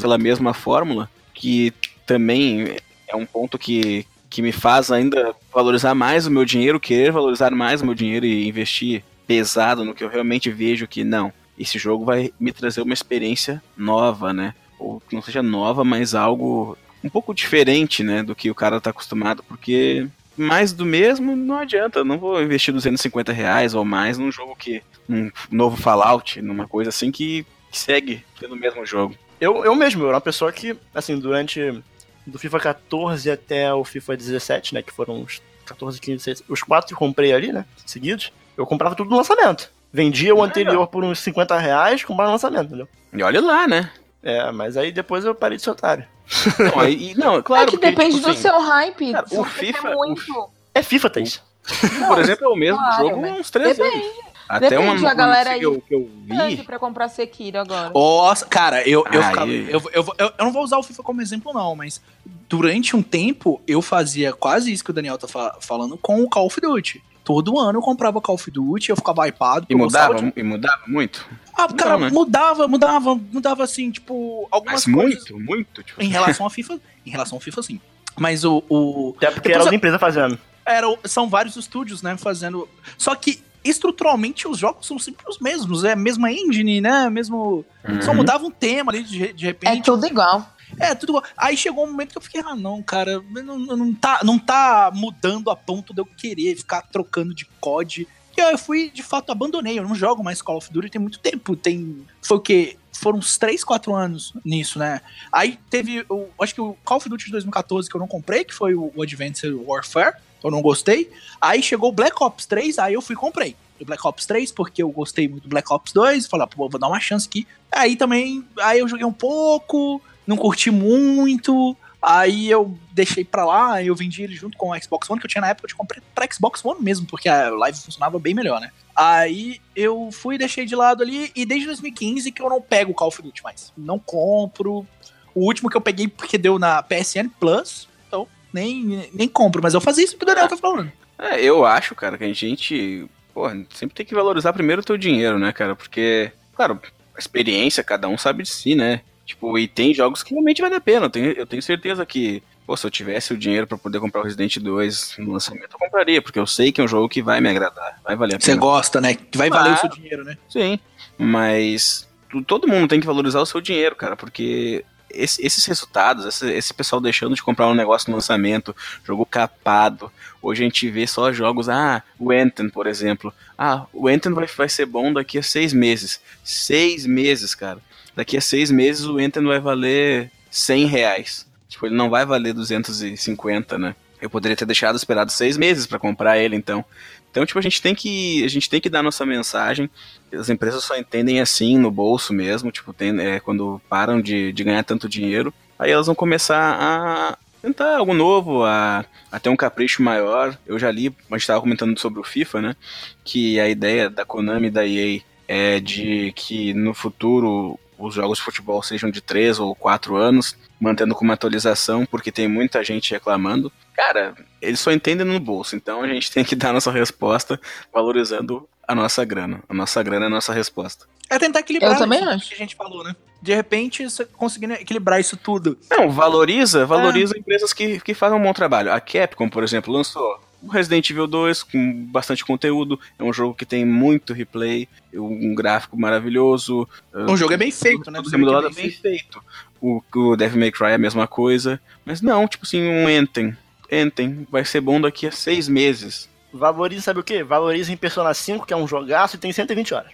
pela mesma fórmula, que também é um ponto que, que me faz ainda valorizar mais o meu dinheiro, querer valorizar mais o meu dinheiro e investir pesado no que eu realmente vejo que não, esse jogo vai me trazer uma experiência nova, né? Ou que não seja nova, mas algo um pouco diferente, né, do que o cara tá acostumado, porque mais do mesmo não adianta, eu não vou investir 250 reais ou mais num jogo que, um novo Fallout, numa coisa assim que, que segue sendo o mesmo jogo. Eu, eu mesmo, eu era uma pessoa que, assim, durante do FIFA 14 até o FIFA 17, né, que foram os 14, 15, 16, os quatro que eu comprei ali, né, seguidos, eu comprava tudo no lançamento. Vendia o anterior por uns 50 reais, comprava no lançamento, entendeu? E olha lá, né? É, mas aí depois eu parei de ser otário. Não, aí, não claro. é que porque, depende tipo do assim, seu hype. cara, o FIFA- o muito. É FIFA, Thaís. Por exemplo, é o mesmo Claro, jogo há uns três depende. anos. Até Depende, uma a galera que eu, que eu vi. pra comprar Sekiro agora. Nossa, cara, eu, eu, Aí. ficava- eu, eu, eu, eu não vou usar o FIFA como exemplo, não, mas durante um tempo eu fazia quase isso que o Daniel tá fa- falando com o Call of Duty. Todo ano eu comprava Call of Duty, eu ficava hypado. E mudava, de- e mudava muito? Ah, cara, né? mudava, mudava, mudava assim, tipo, algumas Mas coisas. muito, muito. Tipo, Em relação a FIFA, em relação ao FIFA, sim. Mas o. o Até porque Depois era eu- outra empresa fazendo. era, são vários estúdios, né, fazendo. Só que estruturalmente os jogos são sempre os mesmos, é a mesma engine, né? Mesmo. Só Uhum. mudava um tema ali de, de É repente. tudo igual. É, tudo igual. Aí chegou um momento que eu fiquei, ah, não, cara, não, não, tá, não tá mudando a ponto de eu querer ficar trocando de COD. E aí eu fui, de fato, abandonei. Eu não jogo mais Call of Duty tem muito tempo. Tem. Foi o quê? Foram uns 3, 4 anos nisso, né? Aí teve. O, acho que o Call of Duty de 2014 que eu não comprei, que foi o, o Advanced Warfare. Eu não gostei. Aí chegou o Black Ops 3, aí eu fui e comprei. O Black Ops 3, porque eu gostei muito do Black Ops 2. Falei, ah, pô, vou dar uma chance aqui. Aí também. Aí eu joguei um pouco não curti muito. Aí eu deixei pra lá, eu vendi ele junto com o Xbox One, que eu tinha na época, eu comprei pra Xbox One mesmo, porque a live funcionava bem melhor, né? Aí eu fui deixei de lado ali, e desde 2015 que eu não pego o Call of Duty mais. Não compro. O último que eu peguei porque deu na PSN Plus, nem, nem compro, mas eu fazia isso que o Daniel tá falando. É, eu acho, cara, que a gente, porra, sempre tem que valorizar primeiro o teu dinheiro, né, cara? Porque, claro, a experiência, cada um sabe de si, né? Tipo, e tem jogos que realmente vale a pena. Eu tenho, eu tenho certeza que, pô, se eu tivesse o dinheiro pra poder comprar o Resident 2 no lançamento, eu compraria, porque eu sei que é um jogo que vai me agradar, vai valer a Você pena. gosta, né? Que vai Claro. valer o seu dinheiro, né? Sim, mas todo mundo tem que valorizar o seu dinheiro, cara, porque esse- esses resultados, esse, esse pessoal deixando de comprar um negócio no lançamento, jogo capado. Hoje a gente vê só jogos, ah, o Anthem, por exemplo. Ah, o Anthem vai, vai ser bom daqui a seis meses. Seis meses, cara. Daqui a seis meses o Anthem vai valer 100 reais. Tipo, ele não vai valer 250, né? Eu poderia ter deixado esperado seis meses pra comprar ele, então. Então, tipo, a gente tem que a gente tem que dar nossa mensagem. As empresas só entendem assim no bolso mesmo, tipo, tem, é, quando param de, de ganhar tanto dinheiro, aí elas vão começar a tentar algo novo, a, a ter um capricho maior. Eu já li, gente estava comentando sobre o FIFA, né? Que a ideia da Konami e da EA é de que no futuro os jogos de futebol sejam de 3 ou 4 anos, mantendo com uma atualização, porque tem muita gente reclamando. Cara, eles só entendem no bolso, então a gente tem que dar nossa resposta valorizando a nossa grana. A nossa grana é a nossa resposta. É tentar equilibrar Eu também isso acho. que a gente falou, né? De repente, você conseguindo equilibrar isso tudo. Não, valoriza, valoriza empresas que, que fazem um bom trabalho. A Capcom, por exemplo, lançou o Resident Evil 2 com bastante conteúdo. É um jogo que tem muito replay, um gráfico maravilhoso. O jogo é bem feito, né? Vê que é é bem feito. O, o Devil May Cry é a mesma coisa. Mas não, tipo assim, um Anthem. Anthem vai ser bom daqui a seis meses. Valoriza, sabe o quê? Valoriza em Persona 5, que é um jogaço e tem 120 horas.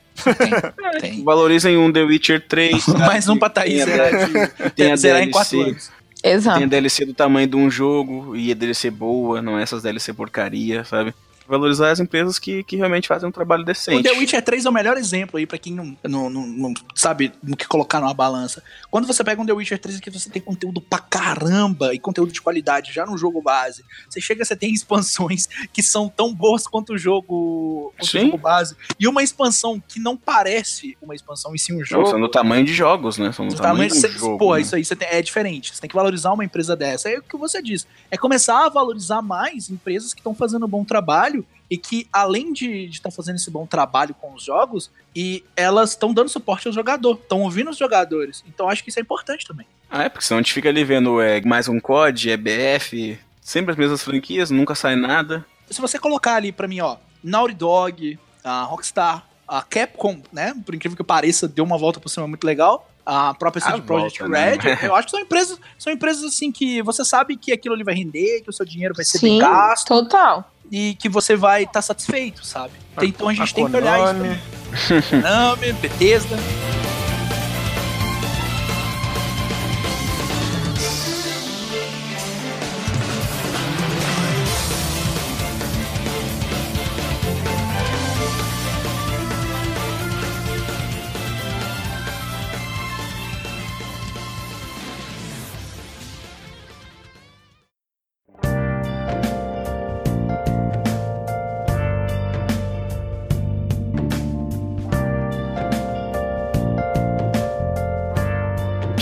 Tem. Valorizem um The Witcher 3. sabe? Mais um pra Thaís Tem a- zerar, tem a em DLC. 4 anos. Exato. Tem DLC do tamanho de um jogo e a DLC boa, não é essas DLC porcaria, sabe? Valorizar as empresas que, que realmente fazem um trabalho O decente. The Witcher 3 é o melhor exemplo aí pra quem não, não, não, não sabe no que colocar numa balança. Quando você pega um The Witcher 3 aqui, você tem conteúdo pra caramba e conteúdo de qualidade já no jogo base. Você chega, você tem expansões que são tão boas quanto o jogo, quanto o jogo base. E uma expansão que não parece uma expansão, e sim um Não, jogo. são do tamanho de jogos, né? São do Tá, tamanho mas de cê- jogo. pô, né? isso aí tem- é diferente. Você tem que valorizar uma empresa dessa. É o que você diz. É começar a valorizar mais empresas que estão fazendo um bom trabalho e que, além de estar fazendo esse bom trabalho com os jogos, e elas estão dando suporte ao jogador, estão ouvindo os jogadores. Então acho que isso é importante também. Ah, é, porque senão a gente fica ali vendo é, mais um COD, EBF, sempre as mesmas franquias, nunca sai nada. Se você colocar ali pra mim, ó, Naughty Dog, a Rockstar, a Capcom, né? Por incrível que pareça, deu uma volta por cima muito legal. A própria CD Projekt Red, né? eu acho que são empresas, são empresas assim que você sabe que aquilo ali vai render, que o seu dinheiro vai ser Sim, bem gasto total. E que você vai estar satisfeito, sabe? Então a gente A tem que olhar isso. Konami, Bethesda.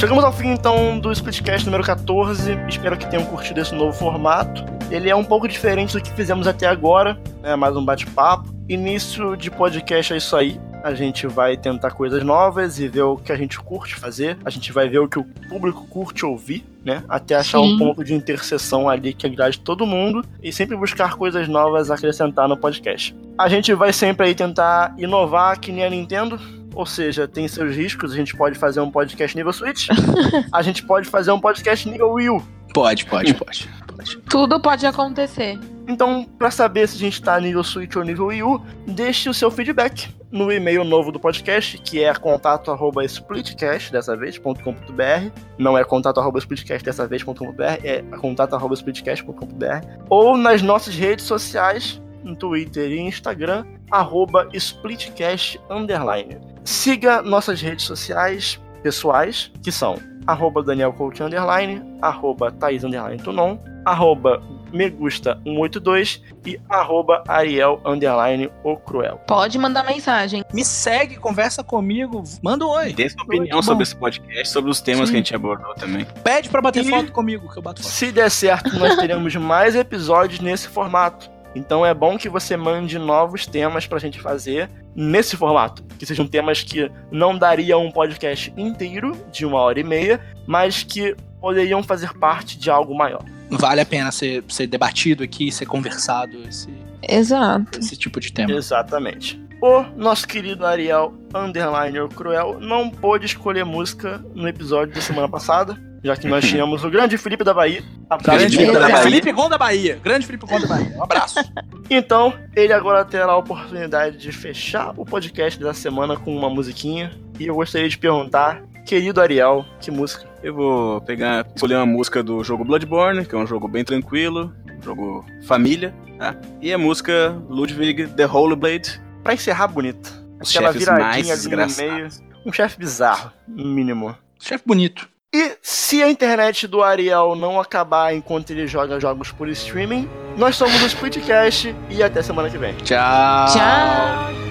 Chegamos ao fim então do Splitcast número 14. Espero que tenham curtido esse novo formato. Ele é um pouco diferente do que fizemos até agora, é mais um bate-papo. Início de podcast é isso aí. A gente vai tentar coisas novas e ver o que a gente curte fazer. A gente vai ver o que o público curte ouvir, né? Até achar Sim. um ponto de interseção ali que agrade todo mundo e sempre buscar coisas novas a acrescentar no podcast. A gente vai sempre aí tentar inovar que nem a Nintendo, ou seja, tem seus riscos. A gente pode fazer um podcast nível Switch, a gente pode fazer um podcast nível Wii U. Pode, pode, pode. pode. Tudo pode acontecer. Então, para saber se a gente tá nível Switch ou nível Wii U, deixe o seu feedback no e-mail novo do podcast, que é contato arroba splitcast, dessa vez, ponto com ponto br. Não é contato arroba splitcast dessa vez, ponto com ponto br, é contato arroba splitcast, ponto com ponto br. Ou nas nossas redes sociais, no Twitter e Instagram, arroba splitcast underline. Siga nossas redes sociais pessoais, que são arroba Daniel Couto underline, arroba Thaís underline Tunon, arroba Megusta182 e arroba Ariel underline o Cruel. Pode mandar mensagem. Me segue, conversa comigo, manda um oi. Dê sua Oi, opinião tá sobre esse podcast, sobre os temas Sim. que a gente abordou também. Pede pra bater E- foto comigo, que eu bato foto. Se der certo, nós teremos mais episódios nesse formato. Então é bom que você mande novos temas pra gente fazer nesse formato. Que sejam temas que não daria um podcast inteiro, de uma hora e meia, mas que poderiam fazer parte de algo maior. Vale a pena ser, ser debatido aqui, ser conversado, esse, Exato. esse tipo de tema. Exatamente. O nosso querido Ariel Underline o Cruel não pôde escolher música no episódio da semana passada, já que nós tínhamos o grande Felipe da Bahia. Abraço, Grande Felipe da Bahia. Felipe Gon da Bahia. Grande Felipe Gon da Bahia. Um abraço. Então, ele agora terá a oportunidade de fechar o podcast da semana com uma musiquinha. E eu gostaria de perguntar, querido Ariel, que música? Eu vou pegar, escolher uma música do jogo Bloodborne, que é um jogo bem tranquilo, um jogo família, tá? E a música Ludwig the Holy Blade, Pra encerrar bonito. os Aquela chefes viradinha mais ali no desgraçados. Um chefe bizarro, no mínimo. Chefe bonito. E se a internet do Ariel não acabar enquanto ele joga jogos por streaming, nós somos o Splitcast e até semana que vem. Tchau. Tchau.